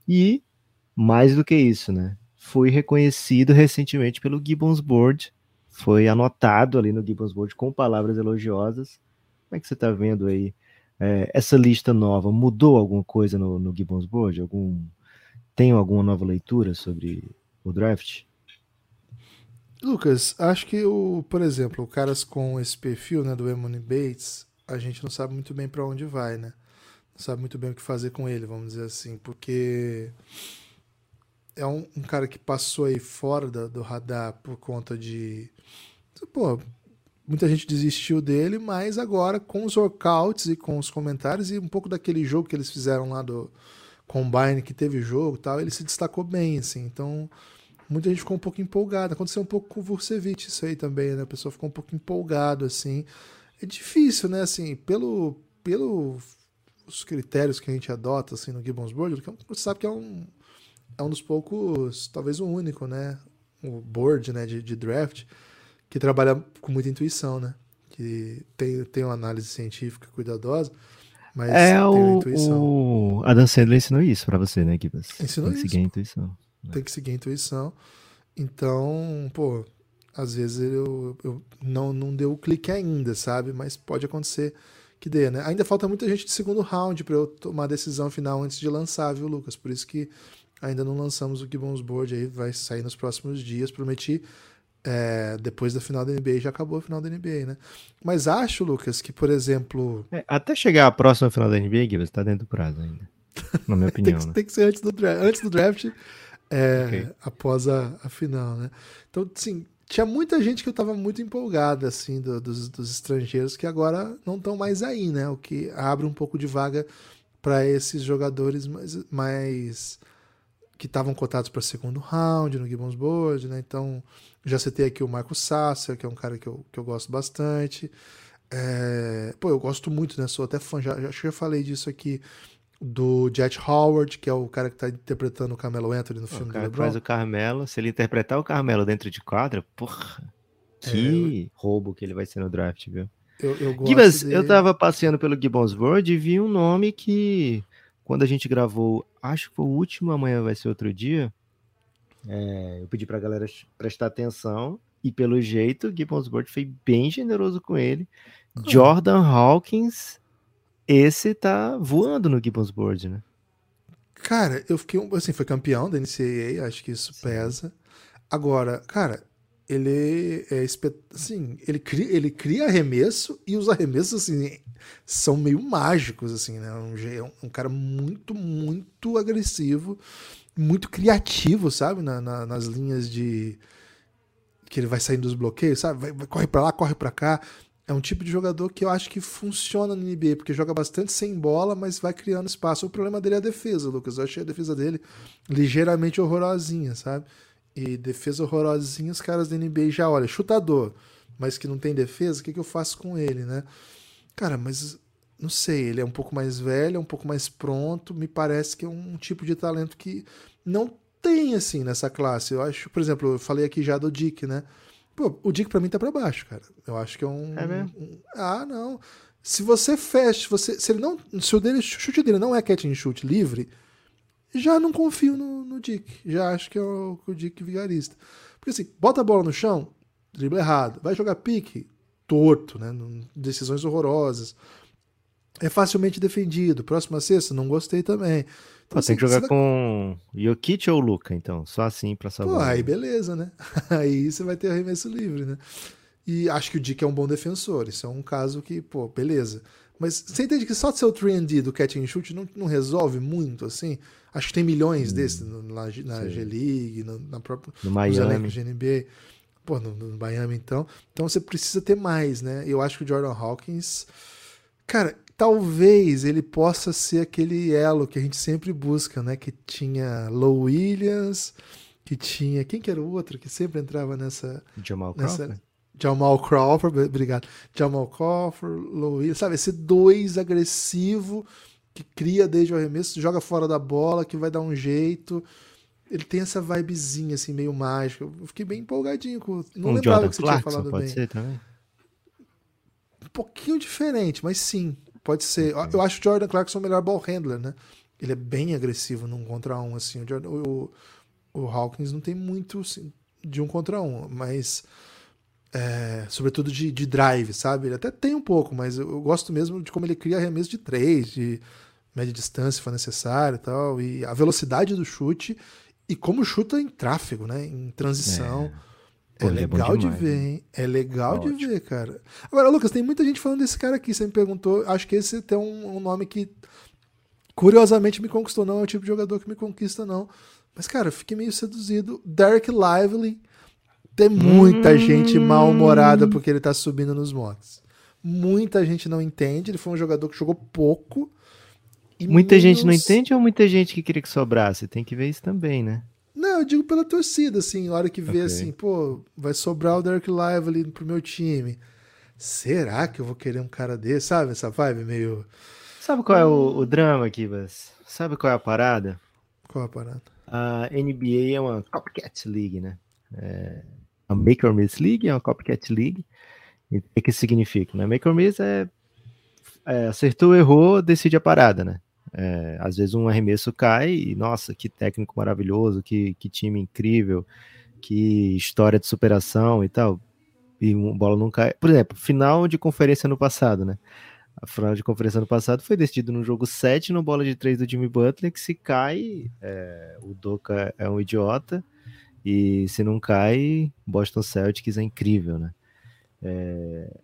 E mais do que isso, né? Foi reconhecido recentemente pelo Gibbons Board, foi anotado ali no Gibbons Board com palavras elogiosas. Como é que você está vendo aí é, essa lista nova? Mudou alguma coisa no, no Gibbons Board? Algum, tem alguma nova leitura sobre o draft? Lucas, acho que o, por exemplo, caras com esse perfil, né, do Emony Bates, a gente não sabe muito bem para onde vai, né? Não sabe muito bem o que fazer com ele, vamos dizer assim, porque é um, um cara que passou aí fora da, do radar por conta de. Pô, muita gente desistiu dele, mas agora com os workouts e com os comentários e um pouco daquele jogo que eles fizeram lá do Combine, que teve jogo tal, ele se destacou bem, assim. Então, muita gente ficou um pouco empolgada. Aconteceu um pouco com o Vucevic isso aí também, né? A pessoa ficou um pouco empolgado, assim é difícil, né? Assim, pelo, pelo os critérios que a gente adota assim no Gibbons Board, que é você sabe que é um é um dos poucos, talvez o único, né? O board, né, de, de draft que trabalha com muita intuição, né? Que tem, tem uma análise científica cuidadosa, mas é tem o, intuição. O Adam Sandler ensinou isso para você, né, Gibbons? Ensinou tem que isso. seguir a intuição. Tem que seguir a intuição. Então, pô, às vezes eu, eu não, não deu o clique ainda, sabe? Mas pode acontecer que dê, né? Ainda falta muita gente de segundo round para eu tomar a decisão final antes de lançar, viu, Lucas? Por isso que ainda não lançamos o Gibbons Board aí, vai sair nos próximos dias. Prometi é, depois da final da NBA já acabou a final da NBA, né? Mas acho, Lucas, que, por exemplo. É, até chegar a próxima final da NBA, Gibbs, tá dentro do prazo ainda. Na minha opinião. tem, que, né? tem, que, ser antes do draft, antes do draft é, okay. após a, a, final, né? Então, sim, tinha muita gente que eu tava muito empolgada, assim, do, dos, dos estrangeiros que agora não estão mais aí, né? O que abre um pouco de vaga para esses jogadores mais, mais que estavam cotados para segundo round no Gibbons Board, né? Então, já citei aqui o Marco Sasser, que é um cara que eu, que eu gosto bastante. É, pô, eu gosto muito, né? Sou até fã, já, já, já falei disso aqui, do Jet Howard, que é o cara que tá interpretando o Carmelo Anthony no filme o cara do LeBron. faz o Carmelo, se ele interpretar o Carmelo dentro de quadra, porra, que é, roubo que ele vai ser no draft, viu? Eu, eu gosto Gibbons, eu tava passeando pelo Gibbons World e vi um nome que quando a gente gravou, acho que foi o último, amanhã vai ser outro dia. É, eu pedi pra galera prestar atenção e pelo jeito, Gibbons Board foi bem generoso com ele. Hum. Jordan Hawkins, esse tá voando no Gibbons Board, né? Cara, eu fiquei, assim, foi campeão da NCAA, acho que isso pesa. Agora, cara, ele é assim, ele cria, ele cria arremesso e os arremessos assim são meio mágicos assim, né? Um, é um cara muito muito agressivo, muito criativo, sabe? Na, na, nas linhas de que ele vai saindo dos bloqueios, sabe? Vai, vai corre para lá, corre para cá. É um tipo de jogador que eu acho que funciona no NBA, porque joga bastante sem bola, mas vai criando espaço. O problema dele é a defesa, Lucas. Eu achei a defesa dele ligeiramente horrorosinha, sabe? e defesa horrorosinha, os caras da NBA já, olha, chutador, mas que não tem defesa, o que, que eu faço com ele, né? Cara, mas não sei, ele é um pouco mais velho, é um pouco mais pronto, me parece que é um tipo de talento que não tem, assim, nessa classe. Eu acho, por exemplo, eu falei aqui já do Dick, né? Pô, o Dick pra mim tá pra baixo, cara. Eu acho que é um. É mesmo? Um, ah, não. Se você fecha, se, você, se ele não. Se o dele, chute dele não é catch and shoot livre, já não confio no, no Dick. Já acho que é o, o Dick vigarista. Porque assim, bota a bola no chão, dribla errado. Vai jogar pique, torto, né? Decisões horrorosas. É facilmente defendido. Próxima sexta, não gostei também. Então, assim, tem que jogar vai... com Jokic ou Luca, então. Só assim pra saber. Pô, aí beleza, né? aí você vai ter arremesso livre, né? E acho que o Dick é um bom defensor. Isso é um caso que, pô, beleza. Mas você entende que só de ser o 3D do catch and shoot não, não resolve muito, assim? Acho que tem milhões hum, desses na, na G-League, na, própria no Miami. GNB. Pô, no, no, Miami, então. Então você precisa ter mais, né? Eu acho que o Jordan Hawkins. Cara, talvez ele possa ser aquele elo que a gente sempre busca, né? Que tinha Low Williams, que tinha. Quem que era o outro que sempre entrava nessa. Jamal nessa, Crawford? Jamal Crawford, obrigado. Jamal Crawford, Low Williams, sabe? Esse dois agressivo que cria desde o arremesso, joga fora da bola, que vai dar um jeito. Ele tem essa vibezinha, assim, meio mágica. Eu fiquei bem empolgadinho com. Não um lembrava Jordan que você Clarkson, tinha falado pode bem. Ser também? Um pouquinho diferente, mas sim, pode ser. Okay. Eu acho o Jordan Clarkson o melhor ball handler, né? Ele é bem agressivo num contra um, assim. O, Jordan, o, o Hawkins não tem muito assim, de um contra um, mas. É, sobretudo de, de drive, sabe? Ele até tem um pouco, mas eu, eu gosto mesmo de como ele cria arremesso de três, de média distância se for necessário e tal, e a velocidade do chute e como chuta em tráfego, né? Em transição. É, Pô, é legal é de ver, hein? É legal de ver, cara. Agora, Lucas, tem muita gente falando desse cara aqui. Você me perguntou. Acho que esse tem um, um nome que curiosamente me conquistou. Não é o tipo de jogador que me conquista, não. Mas, cara, fiquei meio seduzido. Derek Lively. Tem muita hum... gente mal-humorada porque ele tá subindo nos mocks. Muita gente não entende. Ele foi um jogador que jogou pouco. E muita menos... gente não entende ou muita gente que queria que sobrasse? Tem que ver isso também, né? Não, eu digo pela torcida, assim, a hora que vê okay. assim, pô, vai sobrar o Derek Lively pro meu time. Será que eu vou querer um cara desse? Sabe essa vibe meio. Sabe qual é o, o drama aqui, Bas? Sabe qual é a parada? Qual é a parada? A NBA é uma copycat league, né? É a Make or Miss League é uma copycat league. E o que, que significa? Né? Make or Miss é, é acertou, errou, decide a parada, né? É, às vezes um arremesso cai e, nossa, que técnico maravilhoso, que, que time incrível, que história de superação e tal. E uma bola não cai. Por exemplo, final de conferência no passado, né? A final de conferência no passado foi decidido no jogo 7, no bola de 3 do Jimmy Butler, que se cai, é, o Doca é um idiota E se não cai, Boston Celtics é incrível, né? É...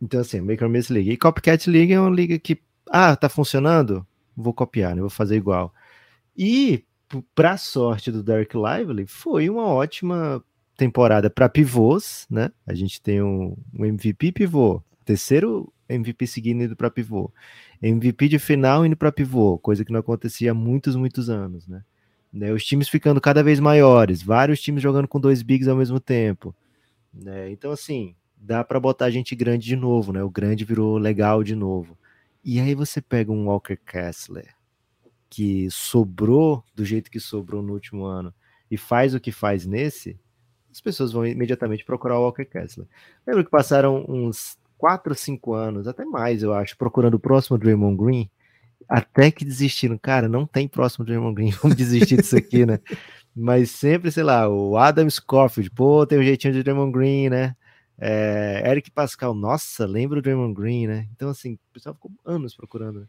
Então, assim, Maker Miss League. E Copycat League é uma liga que, ah, tá funcionando? Vou copiar, né? Vou fazer igual. E, pra sorte do Derek Lively, foi uma ótima temporada para pivôs, né? A gente tem um, um MVP pivô, terceiro MVP seguindo indo para pivô, MVP de final indo para pivô, coisa que não acontecia há muitos, muitos anos, né? né? Os times ficando cada vez maiores, vários times jogando com dois bigs ao mesmo tempo, né? Então, assim, dá para botar gente grande de novo, né? O grande virou legal de novo. E aí você pega um Walker Kessler que sobrou do jeito que sobrou no último ano e faz o que faz nesse, as pessoas vão imediatamente procurar o Walker Kessler. Lembro que passaram uns 4 ou 5 anos, até mais, eu acho, procurando o próximo Draymond Green, até que desistiram. Cara, não tem próximo Draymond Green, vamos desistir disso aqui, né? Mas sempre, sei lá, o Adam Scofield, pô, tem um jeitinho de Draymond Green, né? É, Eric Pascal, nossa, lembra o Draymond Green, né? Então, assim, o pessoal ficou anos procurando. Né?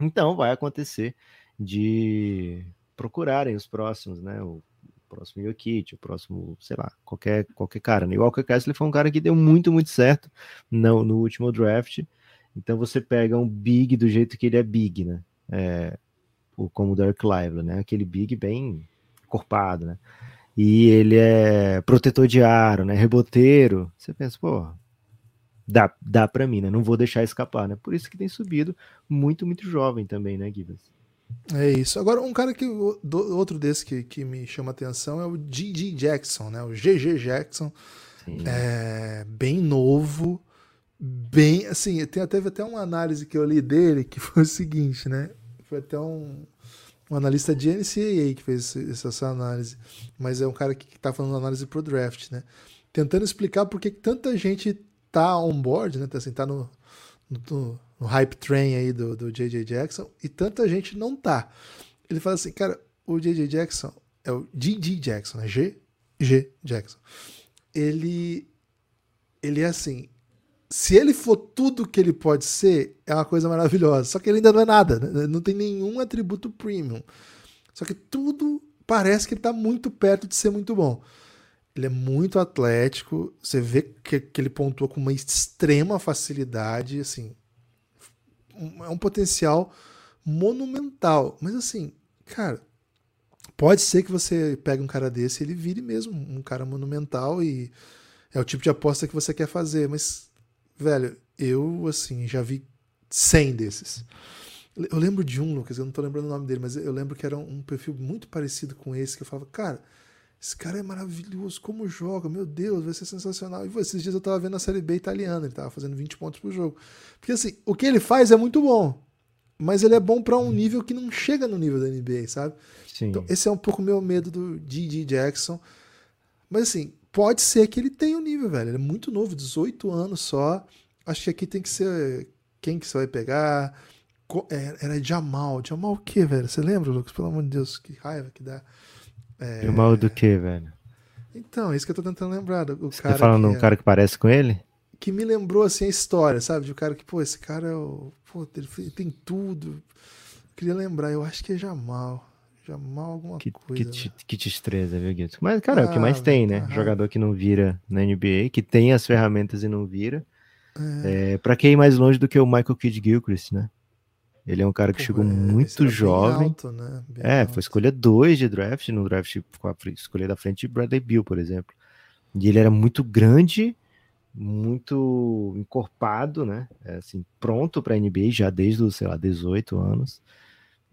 Então, vai acontecer de procurarem os próximos, né? O próximo Jokic, o próximo, sei lá, qualquer, qualquer cara. Né? E o Walker Kessler foi um cara que deu muito, muito certo no, no último draft. Então você pega um big do jeito que ele é big, né? É, como o Derek Lively, né? Aquele big bem corpado, né? E ele é protetor de aro, né? Reboteiro. Você pensa, pô, dá, dá para mim, né? Não vou deixar escapar, né? Por isso que tem subido muito, muito jovem também, né, Gibbs? É isso. Agora, um cara que. Do, outro desse que, que me chama atenção é o G.G. Jackson, né? O GG Jackson. Sim. É, bem novo. Bem. Assim, tem, teve até uma análise que eu li dele que foi o seguinte, né? Foi até um, um analista de NCAA que fez essa, análise. Mas é um cara que, que tá falando análise pro draft, né? Tentando explicar por que tanta gente tá on board, né? Tá, assim, tá no, no no hype train aí do, do J.J. Jackson, e tanta gente não tá. Ele fala assim, cara, o J.J. Jackson é o G.G. Jackson, né? G. G. Jackson. Ele, ele é assim, se ele for tudo que ele pode ser, é uma coisa maravilhosa. Só que ele ainda não é nada, né? não tem nenhum atributo premium. Só que tudo parece que ele está muito perto de ser muito bom. Ele é muito atlético, você vê que, que ele pontua com uma extrema facilidade, assim, é um potencial monumental. Mas assim, cara, pode ser que você pegue um cara desse e ele vire mesmo um cara monumental e é o tipo de aposta que você quer fazer. Mas, velho, eu, assim, já vi 100 desses. Eu lembro de um, Lucas, eu não tô lembrando o nome dele, mas eu lembro que era um perfil muito parecido com esse, que eu falava, cara, esse cara é maravilhoso, como joga, meu Deus, vai ser sensacional. E esses dias eu tava vendo a Série B italiana, ele tava fazendo 20 pontos por jogo. Porque assim, o que ele faz é muito bom, mas ele é bom para um nível que não chega no nível da NBA, sabe? Sim. Então, esse é um pouco o meu medo do G.G. Jackson. Mas assim, pode ser que ele tenha o um nível, velho. Ele é muito novo, 18 anos só. Acho que aqui tem que ser quem que você vai pegar. É, era Jamal. Jamal o quê, velho? Você lembra, Lucas? Pelo amor de Deus, que raiva que dá. É... Jamal do que, velho? Então, é isso que eu tô tentando lembrar. O Você tá cara tá falando de um é... cara que parece com ele? Que me lembrou, assim, a história, sabe? De um cara que, pô, esse cara é o... Pô, ele tem tudo. Eu queria lembrar, eu acho que é Jamal. Jamal alguma que, coisa. Que, te, que destreza, viu, Guito? Mas, cara, ah, é o que mais ah, tem, né? Ah, Jogador que não vira na NBA, que tem as ferramentas e não vira. É. É, pra quem ir mais longe do que o Michael Kidd Gilchrist, né? Ele é um cara que Pô, chegou é, muito jovem. Alto, né? é, alto. foi escolha 2 de draft, no draft com a escolha da frente de Bradley Bill, por exemplo. E ele era muito grande, muito encorpado, né? É, assim, pronto para NBA já desde os, sei lá, 18 anos.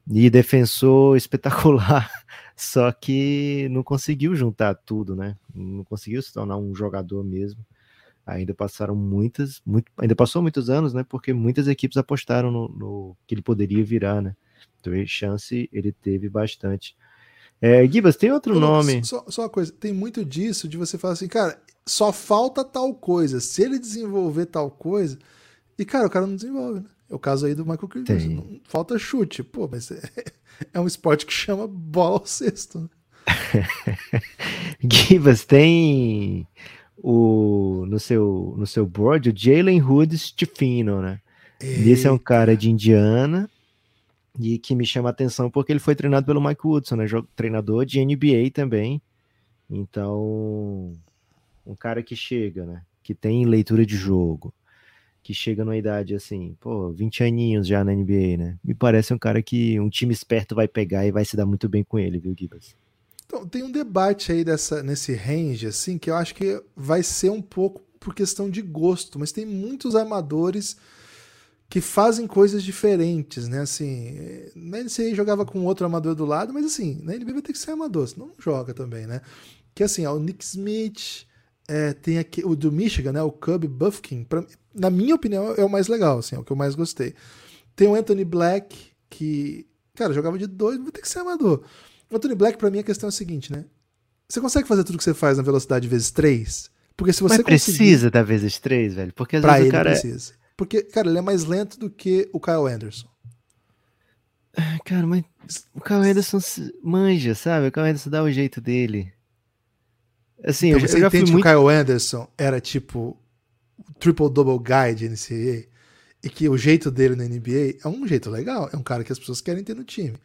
E defensor espetacular, só que não conseguiu juntar tudo, né? Não conseguiu se tornar um jogador mesmo ainda passaram muitas, muito, ainda passou muitos anos, né? Porque muitas equipes apostaram no, no que ele poderia virar, né? Então, chance ele teve bastante. É, Gibas, tem outro nome. Só, só uma coisa, tem muito disso de você falar assim, cara, só falta tal coisa. Se ele desenvolver tal coisa. E, cara, o cara não desenvolve, né? É o caso aí do Michael Kirby. Falta chute. Pô, mas é, é, um esporte que chama bola ao cesto. Né? Gibas, tem o, no, seu, no seu board o Jalen Hood Stefino, né? Eita. Esse é um cara de Indiana e que me chama a atenção porque ele foi treinado pelo Mike Woodson, né? Treinador de NBA também. Então, um cara que chega, né? Que tem leitura de jogo, que chega numa idade assim, pô, 20 aninhos já na NBA, né? Me parece um cara que um time esperto vai pegar e vai se dar muito bem com ele, viu, Gibas? Então, tem um debate aí dessa, nesse range, assim, que eu acho que vai ser um pouco por questão de gosto, mas tem muitos armadores que fazem coisas diferentes, né? Assim, na NCAA jogava com outro amador do lado, mas assim, na NBA vai ter que ser amador, senão não joga também, né? Que assim, o Nick Smith, é, tem aqui o do Michigan, né? O Cub Buffkin, pra, na minha opinião, é o mais legal, assim, é o que eu mais gostei. Tem o Anthony Black, que, cara, jogava de dois, vai ter que ser amador. O Anthony Black, para mim, a questão é a seguinte, né? Você consegue fazer tudo que você faz na velocidade vezes 3? Porque se você Mas precisa da vezes 3, velho? Porque às pra vezes ele o cara é precisa. É... Porque, cara, ele é mais lento do que o Kyle Anderson. Cara, mas o Kyle Anderson manja, sabe? O Kyle Anderson dá o jeito dele. Assim, então, eu, você eu entende fui muito... que o Kyle Anderson era tipo triple-double guy de NCAA e que o jeito dele na NBA é um jeito legal, é um cara que as pessoas querem ter no time.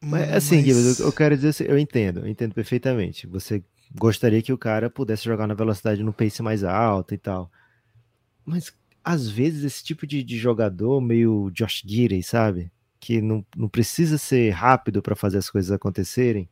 Mas, assim, Mas... eu quero dizer assim, eu entendo, eu entendo perfeitamente. Você gostaria que o cara pudesse jogar na velocidade no pace mais alto e tal. Mas, às vezes, esse tipo de, de jogador, meio Josh Gidey, sabe? Que não, não precisa ser rápido para fazer as coisas acontecerem.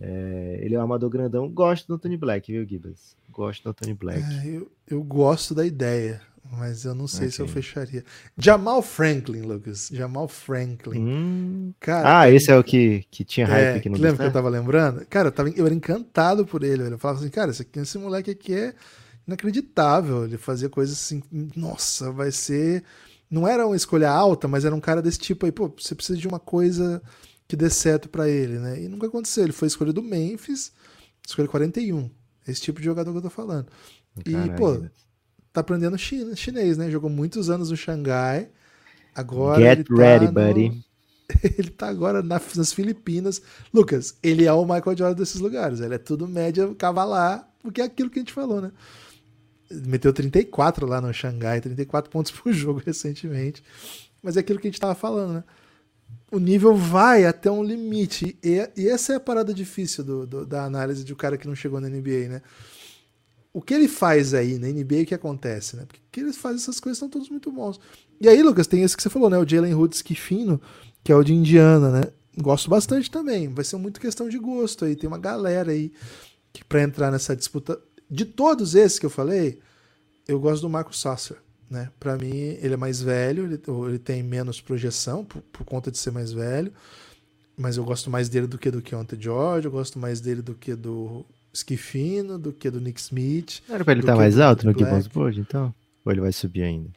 É, ele é um amador grandão. Gosto do Tony Black, viu, Gibbs? Gosto do Tony Black. É, eu, eu gosto da ideia. Mas eu não sei okay. se eu fecharia. Jamal Franklin, Lucas. Jamal Franklin. Hum. Cara, ah, esse é o que, que tinha hype é, aqui no Lembra que eu tava lembrando? Cara, eu, tava, eu era encantado por ele. Eu falava assim, cara, esse, esse moleque aqui é inacreditável. Ele fazia coisas assim, nossa, vai ser. Não era uma escolha alta, mas era um cara desse tipo aí, pô, você precisa de uma coisa que dê certo para ele, né? E nunca aconteceu. Ele foi escolha do Memphis, escolha 41. Esse tipo de jogador que eu tô falando. Caralho. E, pô, tá aprendendo chinês, né? Jogou muitos anos no Xangai. Agora Get ele tá ready, no... buddy. ele tá agora nas Filipinas. Lucas, ele é o Michael Jordan desses lugares. Ele é tudo média cavalar, porque é aquilo que a gente falou, né? Meteu 34 lá no Xangai, 34 pontos por jogo recentemente. Mas é aquilo que a gente tava falando, né? O nível vai até um limite. E, e essa é a parada difícil do, do, da análise de um cara que não chegou na NBA, né? o que ele faz aí na NBA, o que acontece, né? Porque eles fazem essas coisas são todos muito bons. E aí, Lucas, tem esse que você falou, né? O Jalen Hoods que fino, que é o de Indiana, né? Gosto bastante também. Vai ser muito questão de gosto aí. Tem uma galera aí que para entrar nessa disputa. De todos esses que eu falei, eu gosto do Marco Sasser, né? Para mim, ele é mais velho, ele, ele tem menos projeção por, por, conta de ser mais velho. Mas eu gosto mais dele do que do Keontae George, eu gosto mais dele do que do Skifino do que do Nick Smith. Era pra ele estar tá mais alto no Gibbons Board, então? Ou ele vai subir ainda?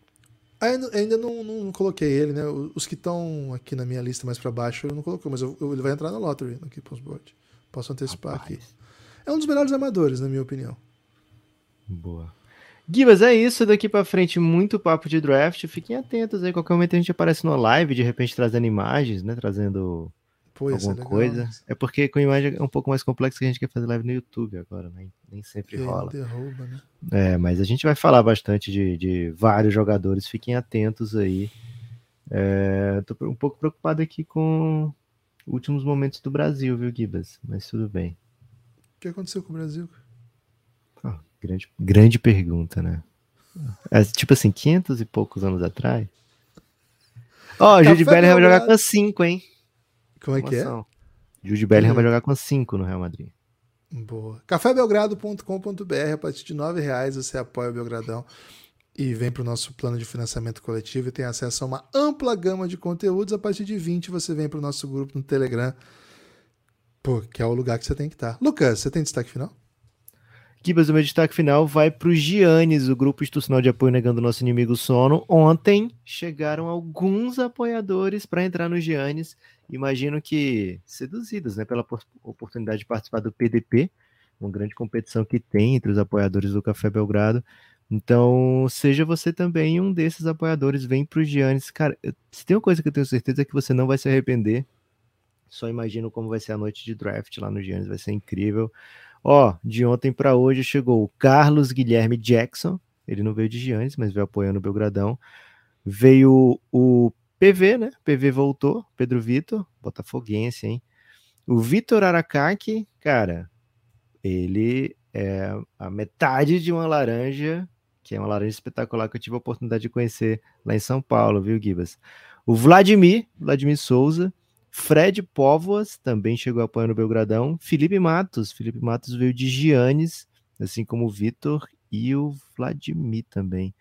Ainda, ainda não, não, não, coloquei ele, né? Os que estão aqui na minha lista mais para baixo eu não coloquei, mas eu, eu, ele vai entrar na lottery no Gibbons Board. Posso antecipar Rapaz. aqui. É um dos melhores amadores, na minha opinião. Boa. Gibas, é isso. Daqui para frente, muito papo de draft. Fiquem atentos aí. Qualquer momento a gente aparece no live, de repente trazendo imagens, né? Trazendo Pois, alguma é coisa. É porque com imagem é um pouco mais complexo que a gente quer fazer live no YouTube agora, né? Nem sempre rola. Derruba, né? É, mas a gente vai falar bastante de, de vários jogadores, fiquem atentos aí. É, tô um pouco preocupado aqui com últimos momentos do Brasil, viu, Gibas? Mas tudo bem. O que aconteceu com o Brasil? Grande, grande pergunta, né? É, tipo assim, 500 e poucos anos atrás. Ó, oh, o Jude Bellingham vai jogar com 5, hein? Como é que é? Jude Bellingham vai jogar com 5 no Real Madrid. Boa. cafébelgrado.com.br, a partir de R$ reais você apoia o Belgradão e vem para o nosso plano de financiamento coletivo e tem acesso a uma ampla gama de conteúdos. A partir de 20 você vem para o nosso grupo no Telegram, pô, que é o lugar que você tem que estar. Tá. Lucas, você tem destaque final? Kibas, o meu destaque final vai para o Giannis, o grupo institucional de apoio negando nosso inimigo sono. Ontem chegaram alguns apoiadores para entrar no Giannis imagino que seduzidos né, pela oportunidade de participar do PDP, uma grande competição que tem entre os apoiadores do Café Belgrado. Então, seja você também um desses apoiadores, vem para o Giannis. Cara, se tem uma coisa que eu tenho certeza é que você não vai se arrepender. Só imagino como vai ser a noite de draft lá no Giannis, vai ser incrível. Ó, de ontem para hoje chegou o Carlos Guilherme Jackson, ele não veio de Giannis, mas veio apoiando o Belgradão. Veio o PV, né? PV voltou, Pedro Vitor, botafoguense, hein? O Vitor Aracaki, cara, ele é a metade de uma laranja, que é uma laranja espetacular que eu tive a oportunidade de conhecer lá em São Paulo, viu, Gibas? O Vladimir, Vladimir Souza, Fred Póvoas também chegou apoiando o Belgradão, Felipe Matos, Felipe Matos veio de Giannis, assim como o Vitor e o Vladimir também.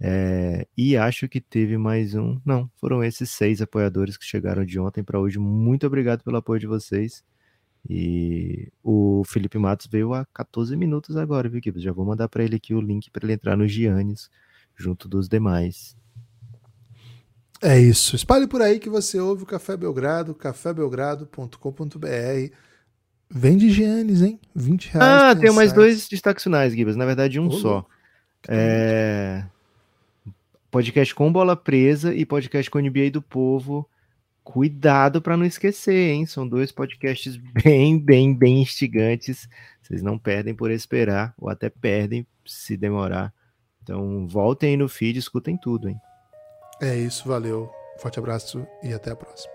É, e acho que teve mais um. Não, foram esses seis apoiadores que chegaram de ontem para hoje. Muito obrigado pelo apoio de vocês. E o Felipe Matos veio há 14 minutos agora, viu, Gibbs? Já vou mandar para ele aqui o link para ele entrar no Giannis, junto dos demais. É isso. Espalhe por aí que você ouve o Café Belgrado, cafébelgrado.com.br. Vende Giannis, hein? 20 reais. Ah, tem mais dois destaques finais, Gibbs. Na verdade, um Ô, só. É... Podcast com bola presa e podcast com NBA do Povo Cuidado para não esquecer, hein? São dois podcasts bem, bem, bem instigantes. Vocês não perdem por esperar, ou até perdem se demorar. Então, voltem aí no feed, escutem tudo, hein? É isso, valeu. Forte abraço e até a próxima.